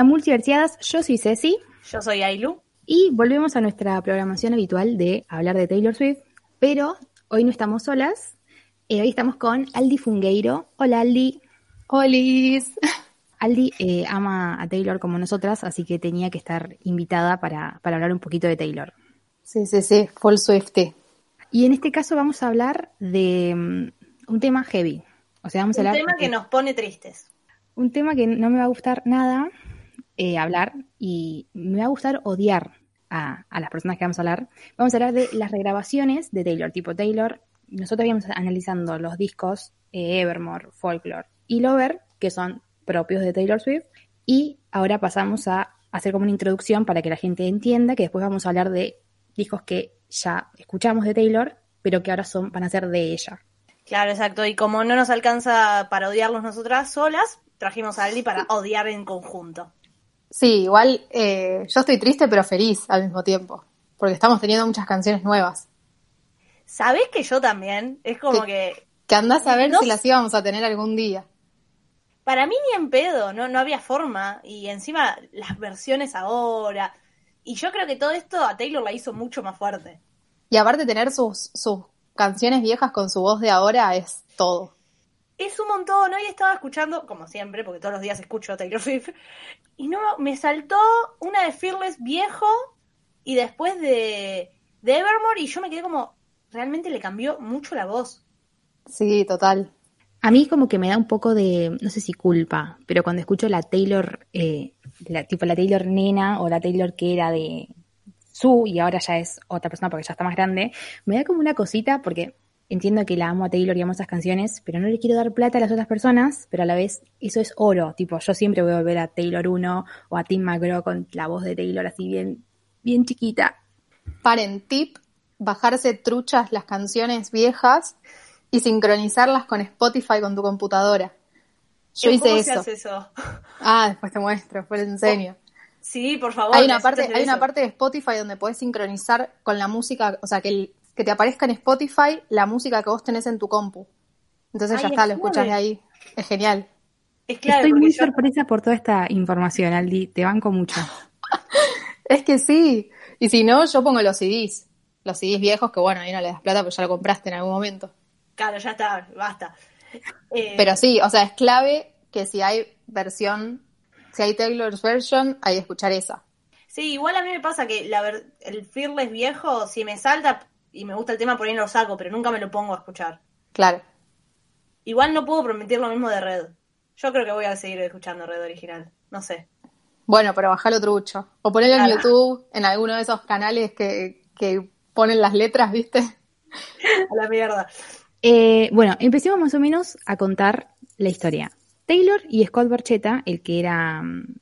A Multiversiadas, yo soy Ceci Yo soy Ailu. y volvemos a nuestra programación habitual de hablar de Taylor Swift, pero hoy no estamos solas, eh, hoy estamos con Aldi Fungueiro. Hola Aldi. Olis. Aldi eh, ama a Taylor como nosotras, así que tenía que estar invitada para, para hablar un poquito de Taylor. Sí, sí, sí, full Swifty. Y en este caso vamos a hablar de mm, un tema heavy. O sea, vamos a Un hablar tema que nos pone tristes. un tema que no me va a gustar nada eh, hablar y me va a gustar odiar a, a las personas que vamos a hablar. Vamos a hablar de las regrabaciones de Taylor, tipo Taylor. Nosotros íbamos analizando los discos eh, Evermore, Folklore y Lover, que son propios de Taylor Swift. Y ahora pasamos a hacer como una introducción para que la gente entienda que después vamos a hablar de discos que ya escuchamos de Taylor, pero que ahora son, van a ser de ella. Claro, exacto. Y como no nos alcanza para odiarlos nosotras solas, trajimos a Aldi para odiar en conjunto. Sí, igual eh, yo estoy triste pero feliz al mismo tiempo, porque estamos teniendo muchas canciones nuevas. ¿Sabés que yo también? Es como que Que andás a ver No si las íbamos a tener algún día. para mí ni en pedo, no, no había forma. Y encima las versiones ahora. Y yo creo que todo esto a Taylor la hizo mucho más fuerte. Y aparte tener sus, sus canciones viejas con su voz de ahora es todo. Es un montón. Hoy estaba escuchando, como siempre, porque todos los días escucho a Taylor Swift, y no me saltó una de Fearless viejo y después de, de Evermore, y yo me quedé como, realmente le cambió mucho la voz. Sí, total. A mí como que me da un poco de, no sé si culpa, pero cuando escucho la Taylor, eh, la, tipo la Taylor nena o la Taylor que era de su y ahora ya es otra persona porque ya está más grande, me da como una cosita porque entiendo que la amo a Taylor y amo esas canciones, pero no le quiero dar plata a las otras personas, pero a la vez eso es oro, tipo yo siempre voy a volver a Taylor 1 o a Tim McGraw con la voz de Taylor así bien, bien chiquita. Paren, tip, bajarse truchas las canciones viejas y sincronizarlas con Spotify con tu computadora. Yo hice ¿Cómo se eso. hace eso? Ah, después te muestro, después te enseño. Sí, por favor. Hay una parte, hay una parte de Spotify donde podés sincronizar con la música, o sea, que, el- que te aparezca en Spotify la música que vos tenés en tu compu. Entonces Ay, ya está, es lo escuchas de ahí. Es genial. Es clave, Estoy muy yo- sorpresa por toda esta información, Aldi, te banco mucho. Es que sí. Y si no, yo pongo los CDs. Los CDs viejos, que bueno, ahí no le das plata, pero ya lo compraste en algún momento. Claro, ya está, basta. Eh, Pero sí, o sea, es clave que si hay versión, si hay Taylor's version, hay que escuchar esa. Sí, igual a mí me pasa que la ver- el Fearless viejo, si me salta y me gusta el tema, por ahí no lo saco, pero nunca me lo pongo a escuchar. Claro. Igual no puedo prometer lo mismo de Red. Yo creo que voy a seguir escuchando Red original. No sé. Bueno, pero bajalo trucho. O ponelo en. YouTube, en alguno de esos canales que, que ponen las letras, ¿viste? A la mierda. Eh, bueno, empecemos más o menos a contar la historia. Taylor y Scott Borchetta, el que era mm,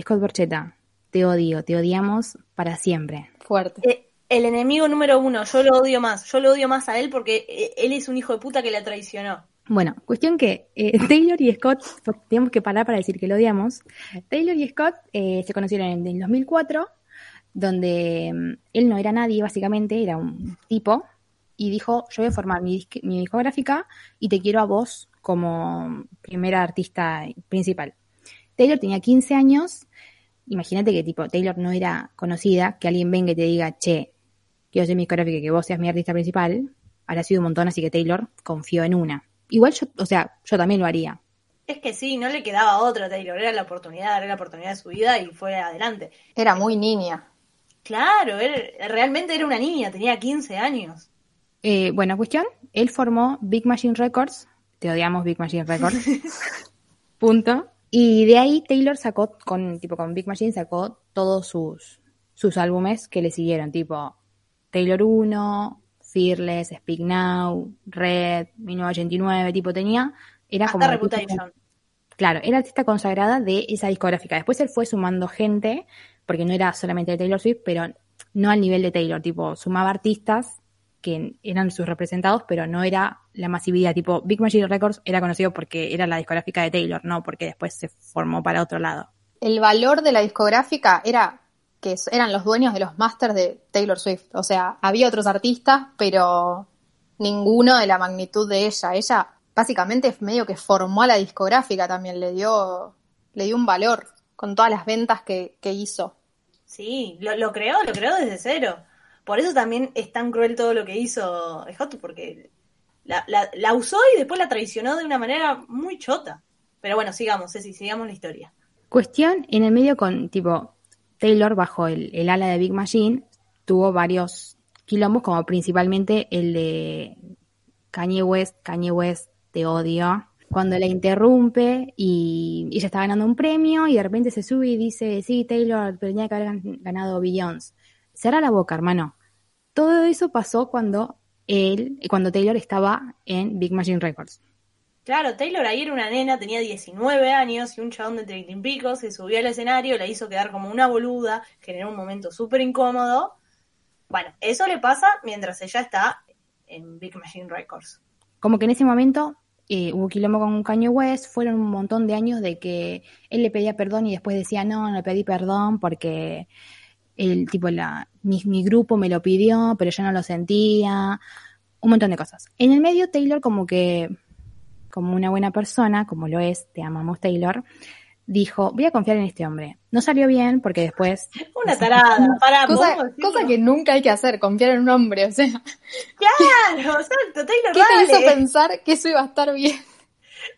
Scott Borchetta, te odio, te odiamos para siempre. Fuerte. Eh, el enemigo número uno, yo lo odio más. Yo lo odio más a él porque eh, él es un hijo de puta que la traicionó. Bueno, cuestión que eh, Taylor y Scott, tenemos que parar para decir que lo odiamos. Taylor y Scott eh, se conocieron en el 2004, donde mm, él no era nadie, básicamente, era un tipo, y dijo, yo voy a formar mi, mi discográfica y te quiero a vos como primera artista principal. Taylor tenía 15 años, imagínate que tipo Taylor no era conocida, que alguien venga y te diga, che, quiero ser mi discográfica y que vos seas mi artista principal, habrá sido un montón, así que Taylor confió en una. Igual yo, o sea, yo también lo haría. Es que sí, no le quedaba otra a Taylor, era la oportunidad, era la oportunidad de su vida y fue adelante. Era muy niña. Claro, él realmente era una niña, tenía 15 años. Eh, buena cuestión. Él formó Big Machine Records. Te odiamos Big Machine Records. Punto. Y de ahí Taylor sacó, con, tipo, con Big Machine sacó todos sus, sus álbumes que le siguieron, tipo Taylor 1, Fearless, Speak Now, Red, 1989, tipo tenía, era Hasta como... Reputation. Claro, era artista consagrada de esa discográfica. Después él fue sumando gente, porque no era solamente de Taylor Swift, pero no al nivel de Taylor, tipo, sumaba artistas que eran sus representados, pero no era la masividad. Tipo, Big Machine Records era conocido porque era la discográfica de Taylor, no porque después se formó para otro lado. El valor de la discográfica era que eran los dueños de los masters de Taylor Swift. O sea, había otros artistas, pero ninguno de la magnitud de ella. Ella básicamente medio que formó a la discográfica también, le dio, le dio un valor con todas las ventas que, que hizo. Sí, lo, lo creó, lo creó desde cero. Por eso también es tan cruel todo lo que hizo Hot, porque la, la, la, usó y después la traicionó de una manera muy chota. Pero bueno, sigamos, Ceci, sigamos la historia. Cuestión en el medio con, tipo, Taylor bajo el, ala de Big Machine tuvo varios quilombos, como principalmente el de Kanye West, Kanye West te odio, cuando la interrumpe y ella está ganando un premio y de repente se sube y dice, sí, Taylor, pero tenía que haber ganado Beyoncé. Cerra la boca, hermano. Todo eso pasó cuando él, cuando Taylor estaba en Big Machine Records. Claro, Taylor ahí era una nena, tenía 19 años y un chabón de 30 y pico se subió al escenario, la hizo quedar como una boluda, generó un momento súper incómodo. Bueno, eso le pasa mientras ella está en Big Machine Records. Como que en ese momento eh, hubo quilombo con Kanye West, fueron un montón de años de que él le pedía perdón y después decía, no, no le pedí perdón porque el tipo la mi, mi, grupo me lo pidió, pero yo no lo sentía, un montón de cosas. En el medio Taylor como que como una buena persona, como lo es, te amamos Taylor, dijo, voy a confiar en este hombre. No salió bien porque después... Una tarada, para cosa, cosa que nunca hay que hacer, confiar en un hombre, o sea... Claro, exacto, Taylor ¿Qué dale. te hizo pensar que eso iba a estar bien?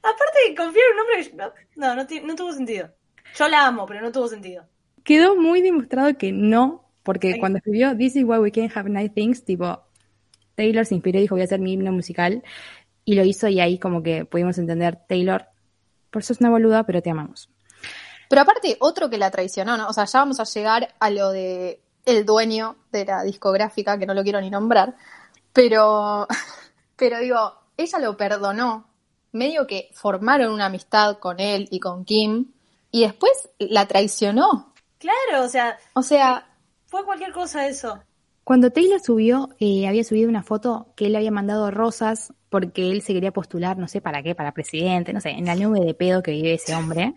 Aparte de confiar en un hombre, no, no, no, no tuvo sentido. Yo la amo, pero no tuvo sentido quedó muy demostrado que no, porque Ay. cuando escribió This is why we can't have nice things, tipo, Taylor se inspiró y dijo voy a hacer mi himno musical, y lo hizo y ahí como que pudimos entender, Taylor, por eso es una boluda, pero te amamos. Pero aparte, otro que la traicionó, ¿no? O sea, ya vamos a llegar a lo de el dueño de la discográfica, que no lo quiero ni nombrar, pero, pero digo, ella lo perdonó, medio que formaron una amistad con él y con Kim, y después la traicionó. Claro, o sea, o sea, fue cualquier cosa eso. Cuando Taylor subió, eh, había subido una foto que él había mandado rosas porque él se quería postular, no sé para qué, para presidente, no sé, en la nube de pedo que vive ese hombre.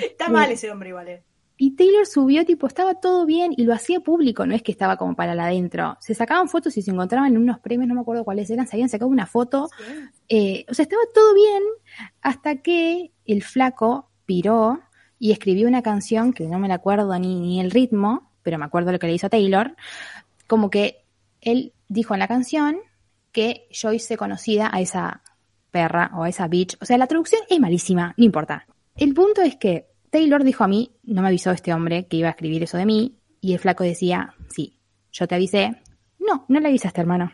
Está mal ese hombre igual. Eh. Y Taylor subió, tipo, estaba todo bien y lo hacía público, no es que estaba como para la adentro. Se sacaban fotos y se encontraban en unos premios, no me acuerdo cuáles eran, se habían sacado una foto. Sí. Eh, o sea, estaba todo bien hasta que el flaco piró y escribió una canción que no me la acuerdo ni, ni el ritmo, pero me acuerdo lo que le hizo Taylor, como que él dijo en la canción que yo hice conocida a esa perra o a esa bitch. O sea, la traducción es malísima, no importa. El punto es que Taylor dijo a mí, no me avisó este hombre que iba a escribir eso de mí, y el flaco decía, sí, yo te avisé. No, no le avisaste, hermano.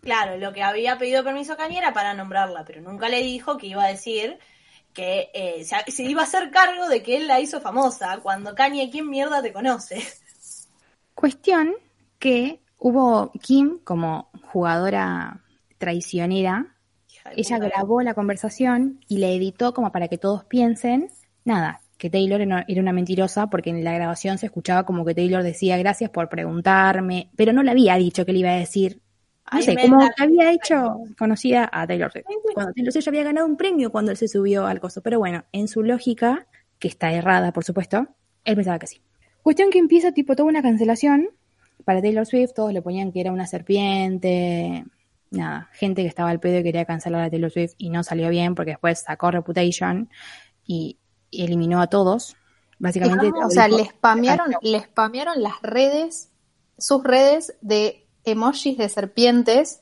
Claro, lo que había pedido permiso Kanye era para nombrarla, pero nunca le dijo que iba a decir que eh, se, se, iba a hacer cargo de que él la hizo famosa, cuando Kanye, ¿quién mierda te conoce? Cuestión que hubo Kim como jugadora traicionera, ella grabó la conversación y la editó como para que todos piensen, nada, que Taylor era una mentirosa porque en la grabación se escuchaba como que Taylor decía gracias por preguntarme, pero no le había dicho que le iba a decir. No sé, como que había hecho conocida a Taylor Swift. Cuando Taylor Swift había ganado un premio cuando él se subió al coso. Pero bueno, en su lógica, que está errada, por supuesto, él pensaba que sí. Cuestión que empieza tipo toda una cancelación para Taylor Swift, todos le ponían que era una serpiente, nada, gente que estaba al pedo y quería cancelar a Taylor Swift y no salió bien porque después sacó Reputation y, y eliminó a todos. Básicamente. o sea, le spamearon, le spamearon las redes, sus redes de emojis de serpientes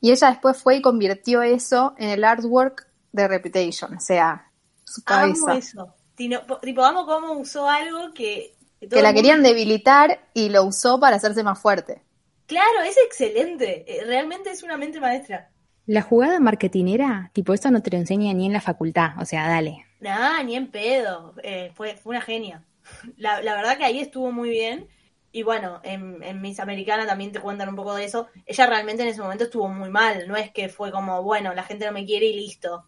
y ella después fue y convirtió eso en el artwork de Reputation. O sea, su Amo cabeza. eso. Tino- tipo, amo cómo usó algo que... Que la querían debilitar y lo usó para hacerse más fuerte. Claro, es excelente. Eh, Realmente es una mente maestra. La jugada marketinera, tipo, eso no te lo enseña ni en la facultad. O sea, dale. Nah, ni en pedo. Eh, fue, fue una genia. La, la verdad que ahí estuvo muy bien. Y bueno, en, en Miss Americana también te cuentan un poco de eso. Ella realmente en ese momento estuvo muy mal. No es que fue como, bueno, la gente no me quiere y listo.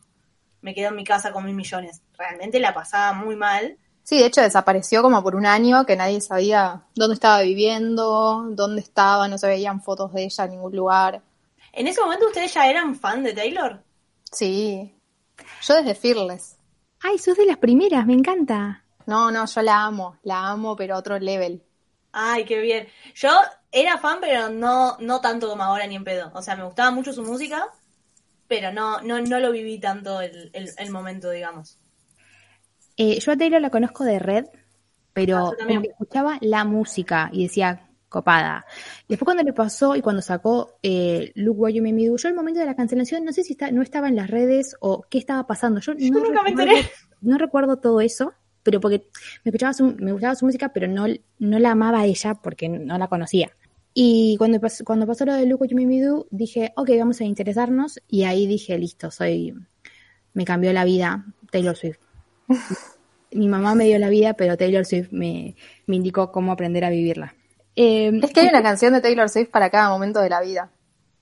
Me quedo en mi casa con mil millones. Realmente la pasaba muy mal. Sí, de hecho desapareció como por un año que nadie sabía dónde estaba viviendo, dónde estaba, no se veían fotos de ella en ningún lugar. En ese momento ustedes ya eran fan de Taylor. Sí, yo desde Fearless. Ay, sos de las primeras, me encanta. No, no, yo la amo, la amo, pero a otro level. Ay, qué bien. Yo era fan, pero no, no tanto como ahora ni en pedo. O sea, me gustaba mucho su música, pero no, no, no lo viví tanto el, el, el momento, digamos. Eh, yo a Taylor la conozco de Red, Ah, pero que escuchaba la música y decía copada. Después cuando le pasó y cuando sacó eh, Look What You Made Me Do, yo el momento de la cancelación no sé si está, no estaba en las redes o qué estaba pasando. Yo, no, nunca me enteré. no recuerdo todo eso, pero porque me escuchaba su, me gustaba su música, pero no, no la amaba a ella porque no la conocía. Y cuando, pas- cuando pasó lo de Look What You Made Me Do, dije, ok, vamos a interesarnos. Y ahí dije, listo, soy. Me cambió la vida Taylor Swift. Mi mamá me dio la vida, pero Taylor Swift me, me indicó cómo aprender a vivirla. Eh, Es que hay una canción de Taylor Swift para cada momento de la vida.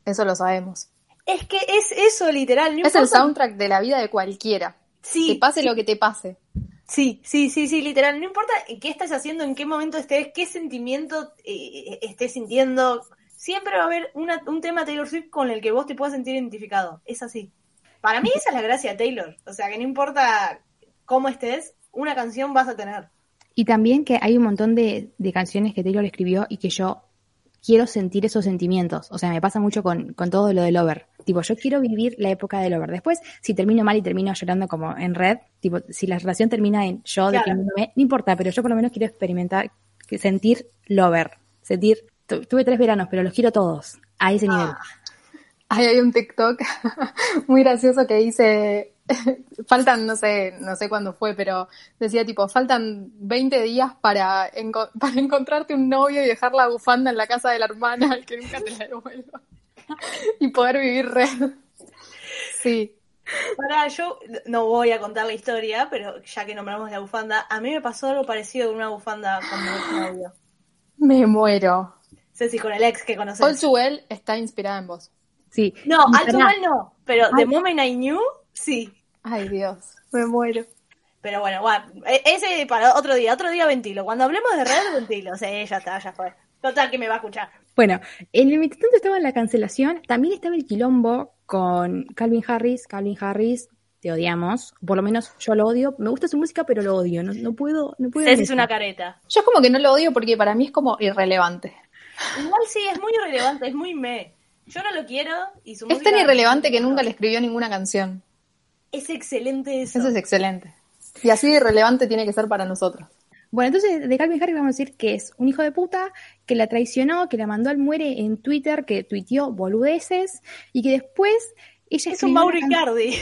Eso lo sabemos. Es que es eso, literal. no Es el soundtrack de la vida de cualquiera. Sí, Te pase sí. lo que te pase. Sí, sí, sí, sí, literal. No importa qué estás haciendo, en qué momento estés, qué sentimiento eh, estés sintiendo. Siempre va a haber una- un tema Taylor Swift con el que vos te puedas sentir identificado. Es así. Para mí esa es la gracia de Taylor. O sea, que no importa cómo estés, una canción vas a tener. Y también que hay un montón de, de canciones que Taylor escribió y que yo quiero sentir esos sentimientos. O sea, me pasa mucho con, con todo lo de Lover. Tipo, yo quiero vivir la época de Lover. Después, si termino mal y termino llorando como en red, tipo, si la relación termina en yo Claro. deprimiéndome, no importa, pero yo por lo menos quiero experimentar, sentir Lover. Sentir, tu- tuve tres veranos, pero los quiero todos. A ese nivel. Ah, Ahí hay un TikTok muy gracioso que dice, faltan, no sé, no sé cuándo fue, pero decía tipo, faltan 20 días para, enco- para encontrarte un novio y dejar la bufanda en la casa de la hermana al que nunca te la devuelva. y poder vivir re. Sí. Pará, yo no voy a contar la historia, pero ya que nombramos la bufanda, a mí me pasó algo parecido con una bufanda con mi ex novio. Me muero. Ceci, con el ex que conoces. All Too Well está inspirada en vos. Sí. No, mal no, pero The. Moment I Knew, sí. Ay, Dios. Me muero. Pero bueno, bueno, ese para otro día, otro día ventilo. Cuando hablemos de red, ventilo. Sí, ya está, ya fue. Total que me va a escuchar. Bueno, en el mientras tanto estaba en la cancelación, también estaba el quilombo con Calvin Harris. Calvin Harris, te odiamos. Por lo menos yo lo odio. Me gusta su música, pero lo odio. No, no puedo, no puedo. Es una careta. Yo como que no lo odio porque para mí es como irrelevante. Igual sí, es muy irrelevante, es muy me. Yo no lo quiero y su Es música... tan irrelevante que nunca le escribió ninguna canción. Es excelente eso. Eso es excelente. Y así de irrelevante tiene que ser para nosotros. Bueno, entonces de Calvin Harris vamos a decir que es un hijo de puta, que la traicionó, que la mandó al muere en Twitter, que tuiteó boludeces y que después ella Es un Mauro Icardi.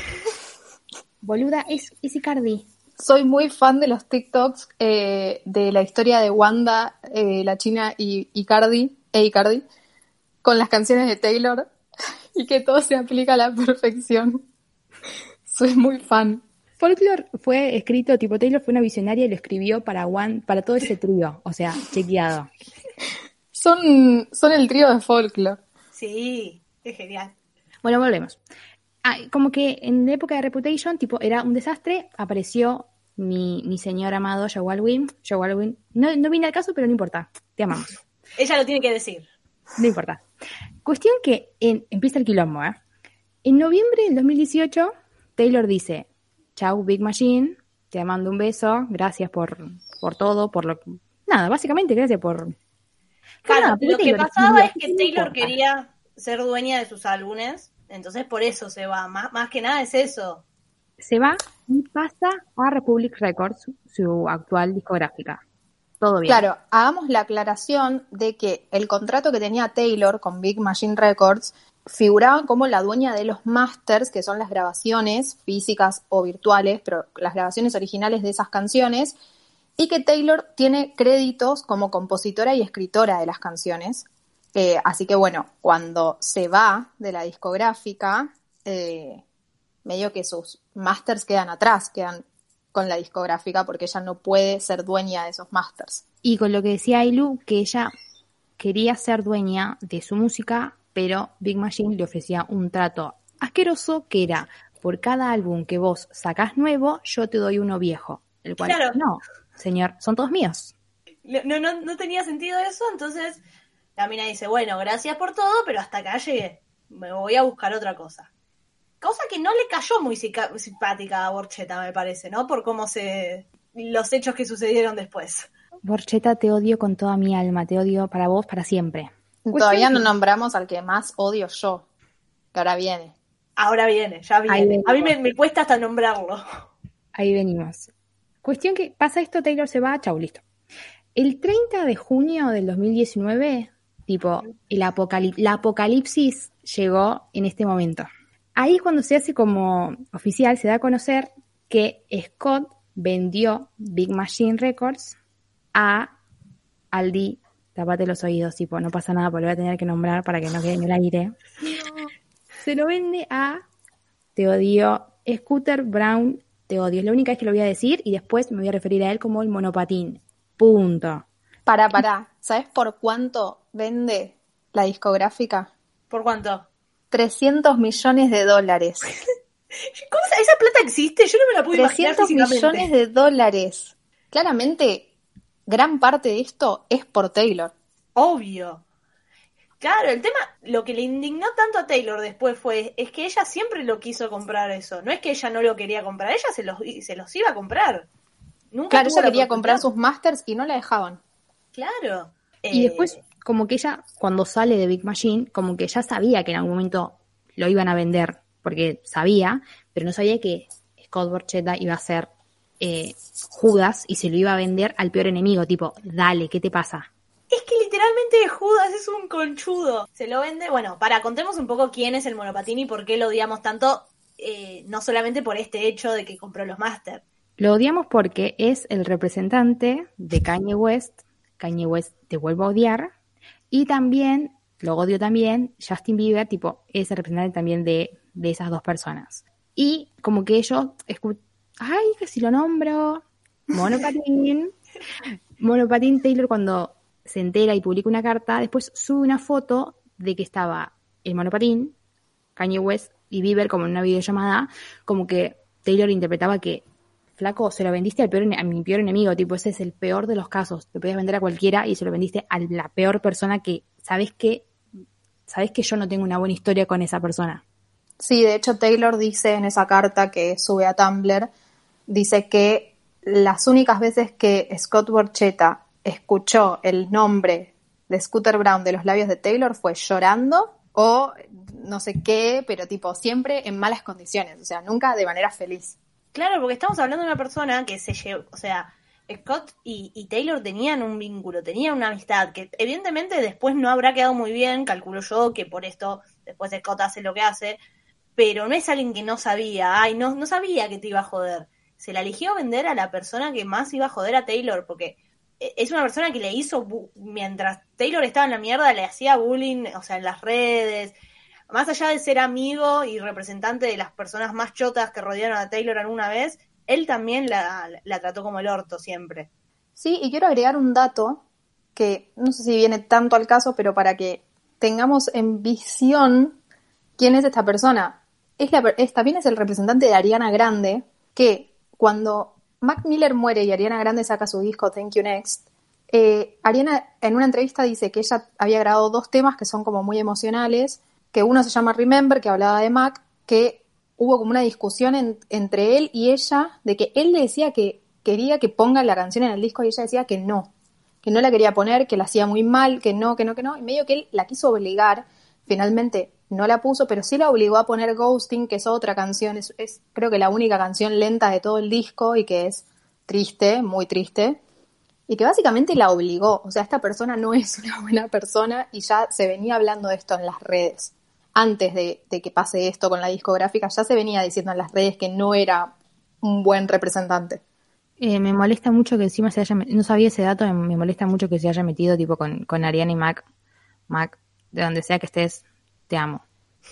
Boluda, es, es Icardi. Soy muy fan de los TikToks eh, de la historia de Wanda, eh, la China y Icardi, e Icardi, con las canciones de Taylor y que todo se aplica a la perfección. Soy muy fan. Folklore fue escrito, tipo Taylor fue una visionaria y lo escribió para One, para todo ese trío, o sea, chequeado. Son, son el trío de folklore. Sí, es genial. Bueno, volvemos. Ah, como que en la época de Reputation, tipo, era un desastre, apareció mi, mi señor amado Joe Alwyn. Joe Alwyn, no, no vine al caso, pero no importa, te amamos, Ella lo tiene que decir. no importa. Cuestión que en- empieza el quilombo, ¿eh? En noviembre del 2018, Taylor dice, chau Big Machine, te mando un beso, gracias por, por todo, por lo... Nada, básicamente gracias por... Claro, Nada, lo que Taylor pasaba es que Taylor importa. quería ser dueña de sus álbumes, entonces por eso se va. Más, más que nada es eso. se va y pasa a Republic Records, su actual discográfica. Todo bien. Claro, hagamos la aclaración de que el contrato que tenía Taylor con Big Machine Records figuraba como la dueña de los masters, que son las grabaciones físicas o virtuales, pero las grabaciones originales de esas canciones, y que Taylor tiene créditos como compositora y escritora de las canciones. Eh, así que bueno, cuando se va de la discográfica, eh, medio que sus masters quedan atrás, quedan con la discográfica porque ella no puede ser dueña de esos masters. Y con lo que decía Ailu, que ella quería ser dueña de su música, pero Big Machine le ofrecía un trato asqueroso que era, por cada álbum que vos sacás nuevo, yo te doy uno viejo. El cual, Claro. no, señor, son todos míos. No, no, no tenía sentido eso, entonces la mina dice, bueno, gracias por todo, pero hasta acá llegué. Me voy a buscar otra cosa. Cosa que no le cayó muy simpática a Borchetta, me parece, ¿no? Por cómo se... los hechos que sucedieron después. Borcheta, te odio con toda mi alma, te odio para vos para siempre. Todavía no nombramos al que más odio yo, que ahora viene. Ahora viene, ya viene. A mí me, me cuesta hasta nombrarlo. Ahí venimos. Cuestión que pasa esto, Taylor se va, chau, listo. El 30 de junio del 2019, tipo, el apocalip- la apocalipsis llegó en este momento. Ahí es cuando se hace como oficial, se da a conocer que Scott vendió Big Machine Records a Aldi. Tapate los oídos, tipo, no pasa nada, porque lo voy a tener que nombrar para que no quede en el aire. Se lo vende a Te odio, Scooter Brown, te odio. Es la única vez que lo voy a decir y después me voy a referir a él como el monopatín. Punto. Para, para, ¿sabes por cuánto vende la discográfica? ¿Por cuánto? 300 millones de dólares. ¿Cómo esa, esa plata existe? Yo no me la puedo imaginar 300 físicamente. millones de dólares. Claramente, gran parte de esto es por Taylor. Obvio. Claro, el tema, lo que le indignó tanto a Taylor después fue, es que ella siempre lo quiso comprar eso. No es que ella no lo quería comprar, ella se los, se los iba a comprar. Nunca Claro, ella la quería comprar sus masters y no la dejaban. Claro. Y Eh, después, como que ella, cuando sale de Big Machine, como que ya sabía que en algún momento lo iban a vender, porque sabía, pero no sabía que Scott Borchetta iba a ser eh, Judas y se lo iba a vender al peor enemigo, tipo, dale, ¿qué te pasa? Es que literalmente Judas es un conchudo. Se lo vende. Bueno, para contemos un poco quién es el monopatín y por qué lo odiamos tanto. eh, no solamente por este hecho de que compró los Masters. Lo odiamos porque es el representante de Kanye West. Kanye West te vuelvo a odiar. Y también, lo odio también, Justin Bieber, tipo, es el representante también de, de esas dos personas. Y como que ellos, ay, que si lo nombro, Monopatín. Monopatín Taylor cuando se entera y publica una carta, después sube una foto de que estaba el monopatín, Kanye West y Bieber como en una videollamada, como que Taylor interpretaba que flaco, se lo vendiste al peor, a mi peor enemigo, tipo, ese es el peor de los casos. Te podías vender a cualquiera y se lo vendiste a la peor persona que sabes que, sabes que yo no tengo una buena historia con esa persona. Sí, de hecho Taylor dice en esa carta que sube a Tumblr, dice que las únicas veces que Scott Borchetta escuchó el nombre de Scooter Brown de los labios de Taylor fue llorando o no sé qué, pero tipo siempre en malas condiciones, o sea, nunca de manera feliz. Claro, porque estamos hablando de una persona que se llevó, o sea, Scott y, y Taylor tenían un vínculo, tenían una amistad que evidentemente después no habrá quedado muy bien, calculo yo que por esto después Scott hace lo que hace, pero no es alguien que no sabía, ay, no, no sabía que te iba a joder. Se la eligió vender a la persona que más iba a joder a Taylor, porque e- es una persona que le hizo, mientras Taylor estaba en la mierda, le hacía bullying, o sea, en las redes, más allá de ser amigo y representante de las personas más chotas que rodearon a Taylor alguna vez, él también la, la trató como el orto siempre. Sí, y quiero agregar un dato que no sé si viene tanto al caso, pero para que tengamos en visión quién es esta persona. Es la, también es el representante de Ariana Grande, que cuando Mac Miller muere y Ariana Grande saca su disco Thank You Next, eh, Ariana en una entrevista dice que ella había grabado dos temas que son como muy emocionales, que uno se llama Remember, que hablaba de Mac, que hubo como una discusión en- entre él y ella de que él le decía que quería que ponga la canción en el disco y ella decía que no, que no la quería poner, que la hacía muy mal, que no, que no, que no, y medio que él la quiso obligar, finalmente no la puso, pero sí la obligó a poner Ghosting, que es otra canción, es, creo que la única canción lenta de todo el disco y que es triste, muy triste, y que básicamente la obligó, o sea, esta persona no es una buena persona y ya se venía hablando de esto en las redes. antes de, que pase esto con la discográfica, ya se venía diciendo en las redes que no era un buen representante. Eh, me molesta mucho que encima se haya, met- no sabía ese dato, me, me molesta mucho que se haya metido tipo con, con Ariana y Mac. Mac, de donde sea que estés, te amo.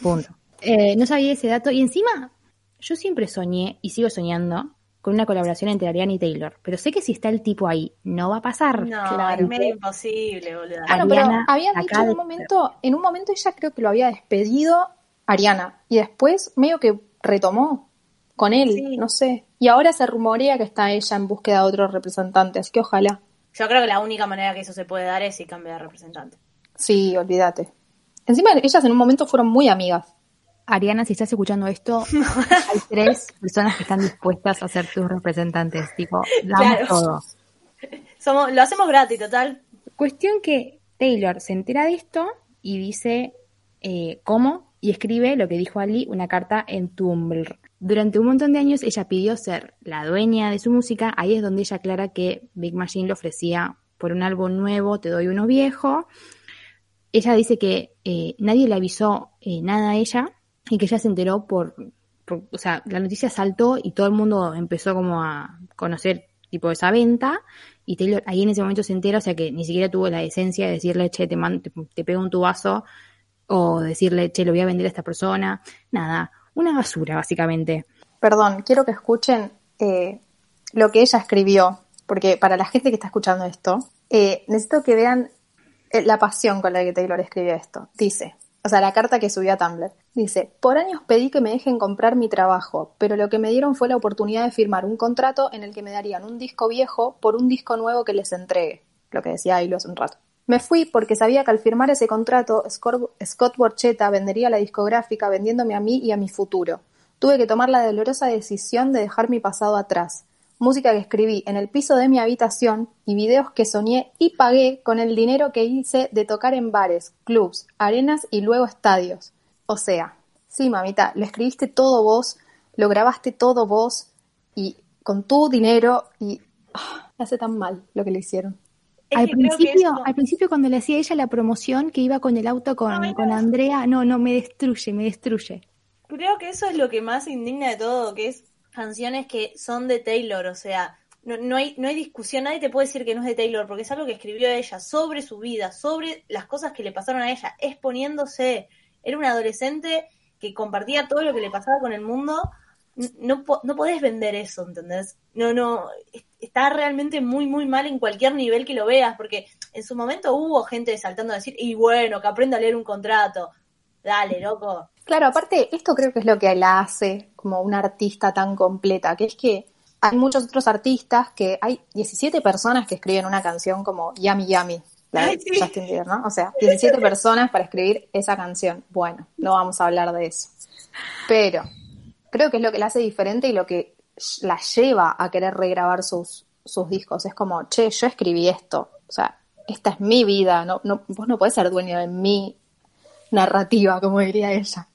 Punto. Eh, no sabía ese dato y encima yo siempre soñé y sigo soñando con una colaboración entre Ariana y Taylor, pero sé que si está el tipo ahí no va a pasar. No, Claro. es medio imposible, boludo. Ah, Bueno, pero Ariana habían dicho en un momento, en un momento ella creo que lo había despedido Ariana y después medio que retomó con él, Sí. no sé. Y ahora se rumorea que está ella en búsqueda de otro representante, así que ojalá. Yo creo que la única manera que eso se puede dar es si cambia de representante. Sí, olvídate. Encima ellas en un momento fueron muy amigas. Ariana, si estás escuchando esto, hay tres personas que están dispuestas a ser tus representantes. Tipo, damos Claro. todo. Somos, lo hacemos gratis, total. Cuestión que Taylor se entera de esto y dice eh, cómo y escribe lo que dijo Ali, una carta en Tumblr. Durante un montón de años ella pidió ser la dueña de su música. Ahí es donde ella aclara que Big Machine le ofrecía por un álbum nuevo, te doy uno viejo. Ella dice que eh, nadie le avisó eh, nada a ella y que ella se enteró por, o sea, la noticia saltó y todo el mundo empezó como a conocer tipo esa venta y Taylor ahí en ese momento se entera, o sea que ni siquiera tuvo la decencia de decirle, che, te, man- te, pego un tubazo o decirle, che, lo voy a vender a esta persona. Nada, una basura básicamente. Perdón, quiero que escuchen eh, lo que ella escribió, porque para la gente que está escuchando esto, necesito que vean la pasión con la que Taylor escribió esto. Dice, o sea, la carta que subió a Tumblr. Dice, por años pedí que me dejen comprar mi trabajo, pero lo que me dieron fue la oportunidad de firmar un contrato en el que me darían un disco viejo por un disco nuevo que les entregue. Lo que decía Ailo hace un rato. Me fui porque sabía que al firmar ese contrato, Scott Scott Borchetta vendería la discográfica vendiéndome a mí y a mi futuro. Tuve que tomar la dolorosa decisión de dejar mi pasado atrás. Música que escribí en el piso de mi habitación y videos que soñé y pagué con el dinero que hice de tocar en bares, clubs, arenas y luego estadios. O sea, sí, mamita, lo escribiste todo vos, lo grabaste todo vos y con tu dinero y ah, me hace tan mal lo que le hicieron. Es al principio, al principio cuando le hacía ella la promoción que iba con el auto con, no. con Andrea, no, no, me destruye, me destruye. Creo que eso es lo que más indigna de todo, que es canciones que son de Taylor, o sea, no, no hay, no hay discusión, nadie te puede decir que no es de Taylor, porque es algo que escribió ella sobre su vida, sobre las cosas que le pasaron a ella, exponiéndose. Era una adolescente que compartía todo lo que le pasaba con el mundo. No, no podés vender eso, ¿entendés? No, no, es- está realmente muy, muy mal en cualquier nivel que lo veas, porque en su momento hubo gente saltando a decir, y bueno, que aprenda a leer un contrato. Dale, loco. Claro, aparte, esto creo que es lo que la hace como una artista tan completa, que es que hay muchos otros artistas que hay 17 personas que escriben una canción como Yummy Yummy, la de sí. Justin Bieber, ¿no? O sea, 17 personas para escribir esa canción. Bueno, no vamos a hablar de eso. Pero creo que es lo que la hace diferente y lo que la lleva a querer regrabar sus, sus discos. Es como, che, yo escribí esto. O sea, esta es mi vida. No, no, vos no podés ser dueño de mi narrativa, como diría ella.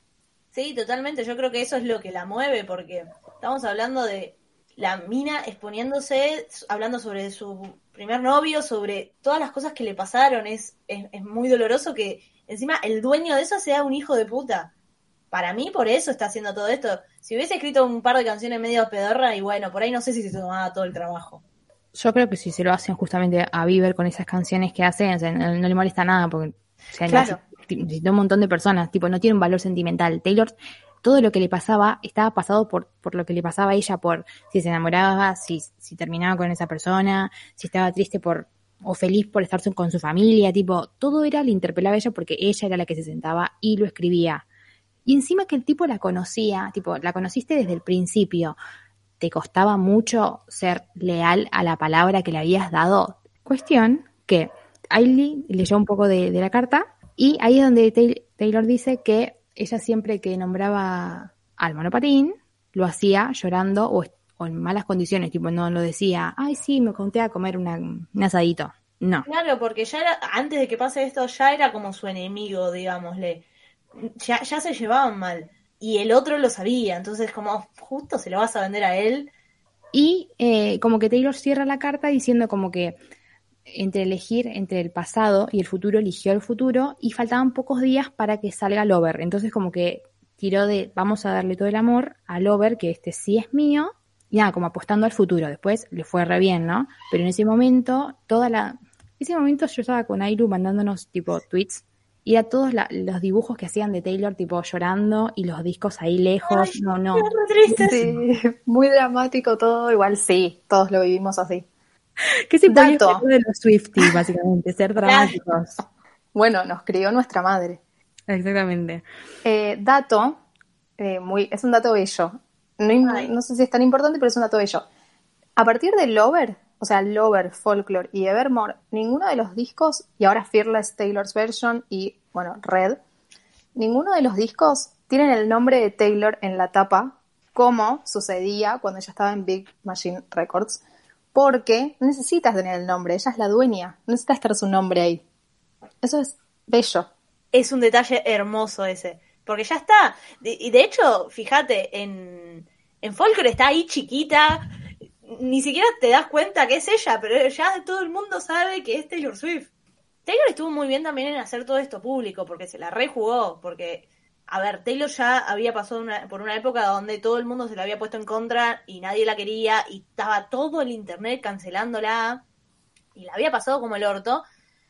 Sí, totalmente. Yo creo que eso es lo que la mueve, porque estamos hablando de la mina exponiéndose, hablando sobre su primer novio, sobre todas las cosas que le pasaron. Es, es, es muy doloroso que encima el dueño de eso sea un hijo de puta. Para mí, por eso está haciendo todo esto. Si hubiese escrito un par de canciones medio pedorra, y bueno, por ahí no sé si se tomaba todo el trabajo. Yo creo que si se lo hacen justamente a Bieber con esas canciones que hacen, o sea, no, no le molesta nada porque o sea, Claro. Necesita un montón de personas, tipo, no tiene un valor sentimental. Taylor, todo lo que le pasaba estaba pasado por, por lo que le pasaba a ella, por si se enamoraba, si, si terminaba con esa persona, si estaba triste por o feliz por estar con su familia, tipo, todo era, le interpelaba a ella porque ella era la que se sentaba y lo escribía. Y encima que el tipo la conocía, tipo, la conociste desde el principio, te costaba mucho ser leal a la palabra que le habías dado. Cuestión que Ailey leyó un poco de la carta y ahí es donde Tay- Taylor dice que ella siempre que nombraba al monopatín lo hacía llorando o en malas condiciones, tipo no lo decía, ay sí, me conté a comer una- un asadito. No. Claro, porque ya era, antes de que pase esto, ya era como su enemigo, digámosle. Ya, ya se llevaban mal. Y el otro lo sabía, entonces como justo se lo vas a vender a él. Y eh, como que Taylor cierra la carta diciendo como que entre elegir entre el pasado y el futuro, eligió el futuro y faltaban pocos días para que salga Lover. Entonces como que tiró de vamos a darle todo el amor a Lover, que este sí es mío, y nada, como apostando al futuro. Después le fue re bien, ¿no? Pero en ese momento, toda la... ese momento yo estaba con Airu mandándonos tipo tweets y a todos la- los dibujos que hacían de Taylor tipo llorando y los discos ahí lejos. no, no. Sí, muy dramático todo, igual sí, todos lo vivimos así. ¿Qué se hacer de los Swifties, básicamente? Ser dramáticos. Bueno, nos crió nuestra madre. Exactamente. Eh, dato, eh, muy, es un dato bello. No sé si es tan importante, pero es un dato bello. A partir de Lover, o sea, Lover, Folklore y Evermore, ninguno de los discos, y ahora Fearless Taylor's Version y, bueno, Red, ninguno de los discos tienen el nombre de Taylor en la tapa, como sucedía cuando ella estaba en Big Machine Records, porque no necesitas tener el nombre, ella es la dueña, no necesitas estar su nombre ahí. Eso es bello. Es un detalle hermoso ese. Porque ya está. Y de hecho, fíjate, en, en Folklore está ahí chiquita. Ni siquiera te das cuenta que es ella, pero ya todo el mundo sabe que es Taylor Swift. Taylor estuvo muy bien también en hacer todo esto público, porque se la rejugó. Porque, a ver, Taylor ya había pasado por una época donde todo el mundo se la había puesto en contra y nadie la quería y estaba todo el internet cancelándola y la había pasado como el orto.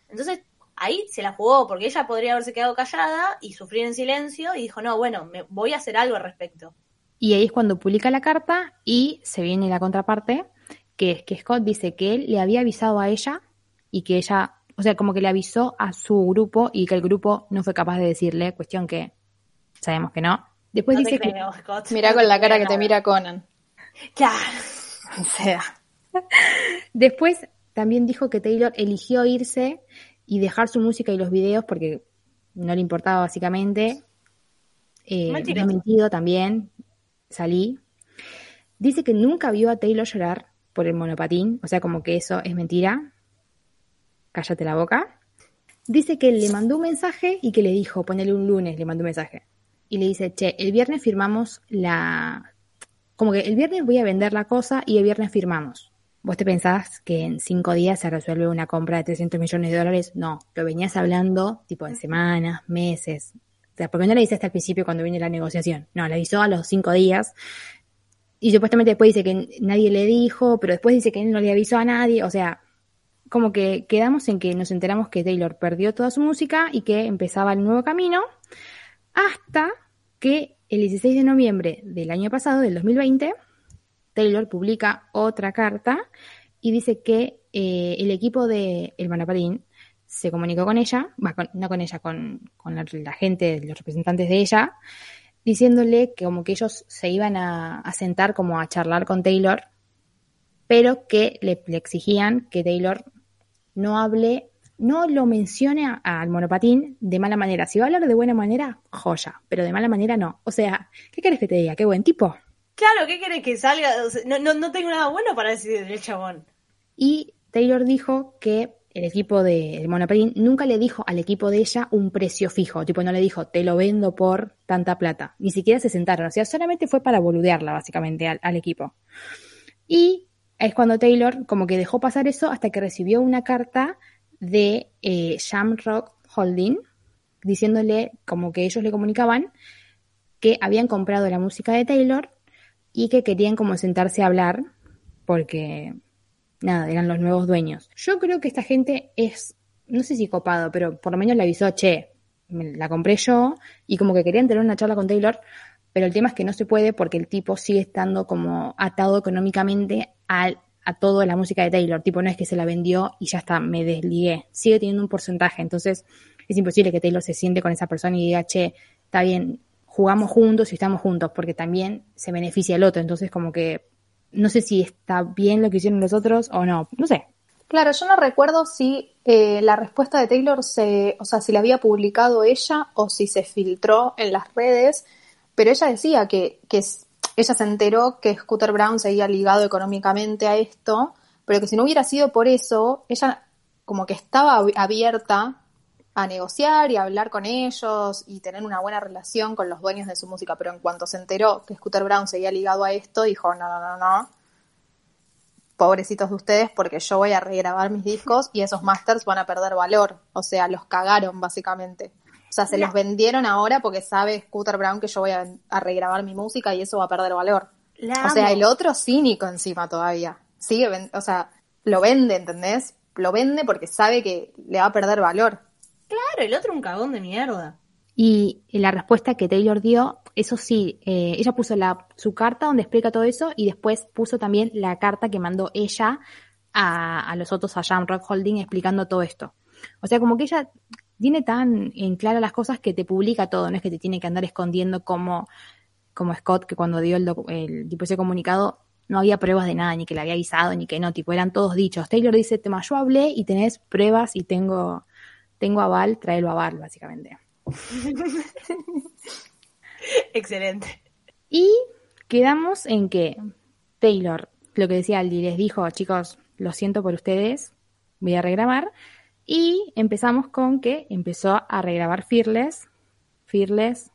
Entonces ahí se la jugó porque ella podría haberse quedado callada y sufrir en silencio y dijo, no, bueno, me voy a hacer algo al respecto. Y ahí es cuando publica la carta y se viene la contraparte, que es que Scott dice que él le había avisado a ella y que ella, o sea, como que le avisó a su grupo y que el grupo no fue capaz de decirle, cuestión que sabemos que no. Después no dice que creo, Scott. Mirá No con la cara que te mira Conan. Claro. O sea, Después también dijo que Taylor eligió irse y dejar su música y los videos porque no le importaba básicamente. Eh, me mentido también, salí. Dice que nunca vio a Taylor llorar por el monopatín, o sea, como que eso es mentira. Cállate la boca. Dice que le mandó un mensaje y que le dijo, ponele un lunes, le mandó un mensaje. Y le dice, che, el viernes firmamos la... Como que el viernes voy a vender la cosa y el viernes firmamos. ¿Vos te pensás que en cinco días se resuelve una compra de 300 millones de dólares? No, lo venías hablando tipo en semanas, meses. O sea, ¿por qué no le dice hasta el principio cuando viene la negociación? No, le avisó a los cinco días. Y supuestamente después dice que nadie le dijo, pero después dice que él no le avisó a nadie. O sea, como que quedamos en que nos enteramos que Taylor perdió toda su música y que empezaba el nuevo camino, hasta que el 16 de noviembre del año pasado, del 2020, Taylor publica otra carta y dice que eh, el equipo de El Manapatín se comunicó con ella, va, con- no con ella, con, con la, gente, los representantes de ella, diciéndole que como que ellos se iban a, sentar como a charlar con Taylor, pero que le exigían que Taylor no hable, no lo mencione al monopatín de mala manera. Si va a hablar de buena manera, joya, pero de mala manera no. O sea, ¿qué querés que te diga? Qué buen tipo. Claro, ¿qué querés que salga? O sea, no, no, no tengo nada bueno para decir del chabón. Y Taylor dijo que el equipo del Monopatín nunca le dijo al equipo de ella un precio fijo, tipo no le dijo te lo vendo por tanta plata, ni siquiera se sentaron, o sea, solamente fue para boludearla básicamente al, al equipo. Y es cuando Taylor como que dejó pasar eso hasta que recibió una carta de eh, Shamrock Holding diciéndole como que ellos le comunicaban que habían comprado la música de Taylor y que querían como sentarse a hablar porque nada, eran los nuevos dueños. Yo creo que esta gente es, no sé si copado, pero por lo menos le avisó, che, la compré yo y como que querían tener una charla con Taylor, pero el tema es que no se puede porque el tipo sigue estando como atado económicamente al- a toda la música de Taylor. Tipo, no es que se la vendió y ya está, me desligué. Sigue teniendo un porcentaje, entonces es imposible que Taylor se siente con esa persona y diga, che, está bien, jugamos juntos y estamos juntos, porque también se beneficia el otro. Entonces, como que no sé si está bien lo que hicieron los otros o no, no sé. Claro, yo no recuerdo si eh, la respuesta de Taylor se, o sea, si la había publicado ella o si se filtró en las redes, pero ella decía que, que ella se enteró que Scooter Brown seguía ligado económicamente a esto, pero que si no hubiera sido por eso, ella como que estaba ab- abierta a negociar y a hablar con ellos y tener una buena relación con los dueños de su música, pero en cuanto se enteró que Scooter Brown seguía ligado a esto, dijo, no, no, no, no, pobrecitos de ustedes porque yo voy a regrabar mis discos y esos masters van a perder valor. O sea, los cagaron básicamente. O sea, se los vendieron ahora porque sabe Scooter Brown que yo voy a, a regrabar mi música y eso va a perder valor. La O sea, amo. el otro cínico encima todavía. Sigue, ven- o sea, lo vende, ¿entendés? Lo vende porque sabe que le va a perder valor. Claro, el otro un cagón de mierda. Y la respuesta que Taylor dio, eso sí, eh, ella puso la, su carta donde explica todo eso y después puso también la carta que mandó ella a, a los otros, a Jamrock Holding, explicando todo esto. O sea, como que ella tiene tan en claro las cosas que te publica todo, no es que te tiene que andar escondiendo como, como Scott, que cuando dio el, el tipo ese comunicado no había pruebas de nada, ni que le había avisado, ni que no, tipo, eran todos dichos. Taylor dice, tema, yo hablé y tenés pruebas y tengo, tengo aval, tráelo a aval, básicamente. Excelente. Y quedamos en que Taylor, lo que decía Aldi, les dijo, chicos, lo siento por ustedes, voy a regrabar. Y empezamos con que empezó a regrabar Fearless, Fearless,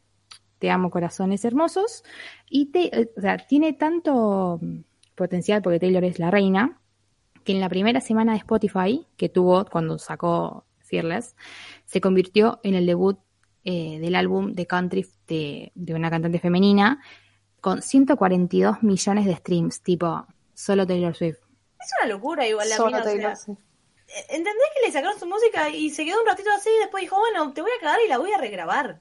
Te amo corazones hermosos. Y te, eh, o sea, tiene tanto mm, potencial porque Taylor es la reina, que en la primera semana de Spotify que tuvo cuando sacó Fearless, se convirtió en el debut eh, del álbum de country de, de una cantante femenina con 142 millones de streams, tipo solo Taylor Swift. Es una locura igual la Solo mina, o sea, Taylor Swift. ¿Entendés que le sacaron su música y se quedó un ratito así y después dijo, bueno, te voy a cagar y la voy a regrabar?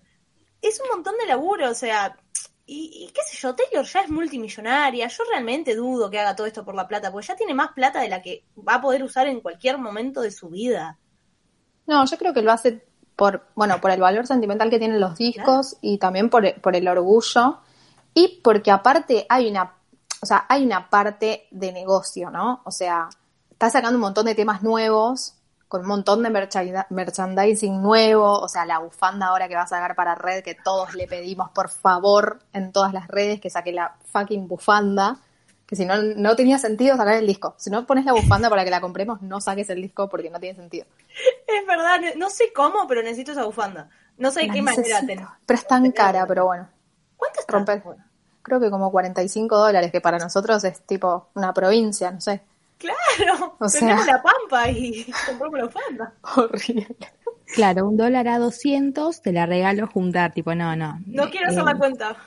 Es un montón de laburo, o sea, y, y qué sé yo, Taylor ya es multimillonaria, yo realmente dudo que haga todo esto por la plata, porque ya tiene más plata de la que va a poder usar en cualquier momento de su vida. No, yo creo que lo hace por, bueno, por el valor sentimental que tienen los discos y también por, el- por el orgullo y porque aparte hay una, o sea, hay una parte de negocio, ¿no? O sea, está sacando un montón de temas nuevos con un montón de merchandising nuevo, o sea, la bufanda ahora que va a sacar para Red, que todos le pedimos por favor en todas las redes que saque la fucking bufanda, que si no, no tenía sentido sacar el disco. Si no pones la bufanda para que la compremos, no saques el disco porque no tiene sentido. Es verdad, no sé cómo, pero necesito esa bufanda. No sé de La qué manera necesito. tener. Pero es tan cara, pero bueno. ¿Cuánto está? Romper. Creo que como 45 dólares, que para nosotros es tipo una provincia, no sé. Claro, O sea- la pampa y compramos la bufanda. Horrible. Claro, un dólar a 200 te la regalo juntar, tipo, no, no. No quiero hacer Eh, la cuenta.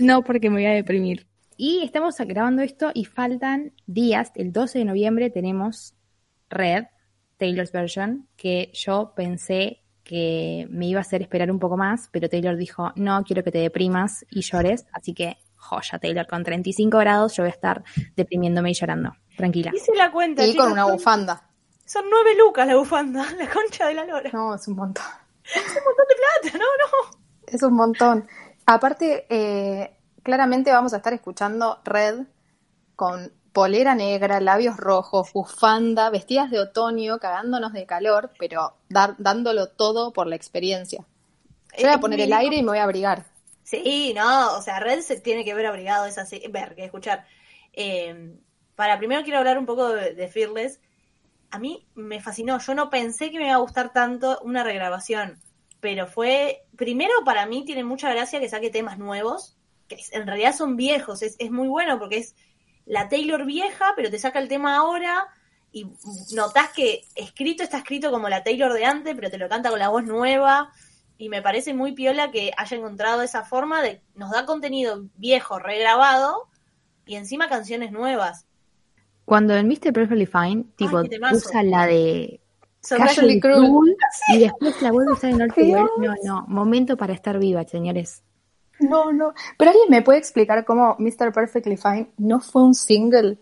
No, porque me voy a deprimir. Y estamos grabando esto y faltan días. El 12 de noviembre tenemos Red, Taylor's version, que yo pensé que me iba a hacer esperar un poco más, pero Taylor dijo, no, quiero que te deprimas y llores. Así que, joya, Taylor, con 35 grados yo voy a estar deprimiendo y llorando. Tranquila. Hice la cuenta. Y chicos, con una son- bufanda. Son nueve lucas la bufanda, la concha de la lora. No, es un montón. Es un montón de plata, no, no. Es un montón. Aparte, eh, claramente vamos a estar escuchando Red con polera negra, labios rojos, bufanda, vestidas de otoño, cagándonos de calor, pero dar- dándolo todo por la experiencia. Yo voy a poner el aire y me voy a abrigar. Sí, no, o sea, Red se tiene que ver abrigado, es así, ver, que escuchar. Eh, para primero quiero hablar un poco de, Fearless. A mí me fascinó, yo no pensé que me iba a gustar tanto una regrabación, pero fue, primero para mí tiene mucha gracia que saque temas nuevos, que en realidad son viejos, es, es muy bueno porque es la Taylor vieja, pero te saca el tema ahora y notás que escrito está escrito como la Taylor de antes, pero te lo canta con la voz nueva y me parece muy piola que haya encontrado esa forma de nos da contenido viejo regrabado y encima canciones nuevas. Cuando en Mr. Perfectly Fine, tipo, usa la de Son Casually Cruel. Y después la vuelve a usar en. Dios. No, no, momento para estar viva, señores. No, no. Pero alguien me puede explicar cómo Mr. Perfectly Fine no fue un single.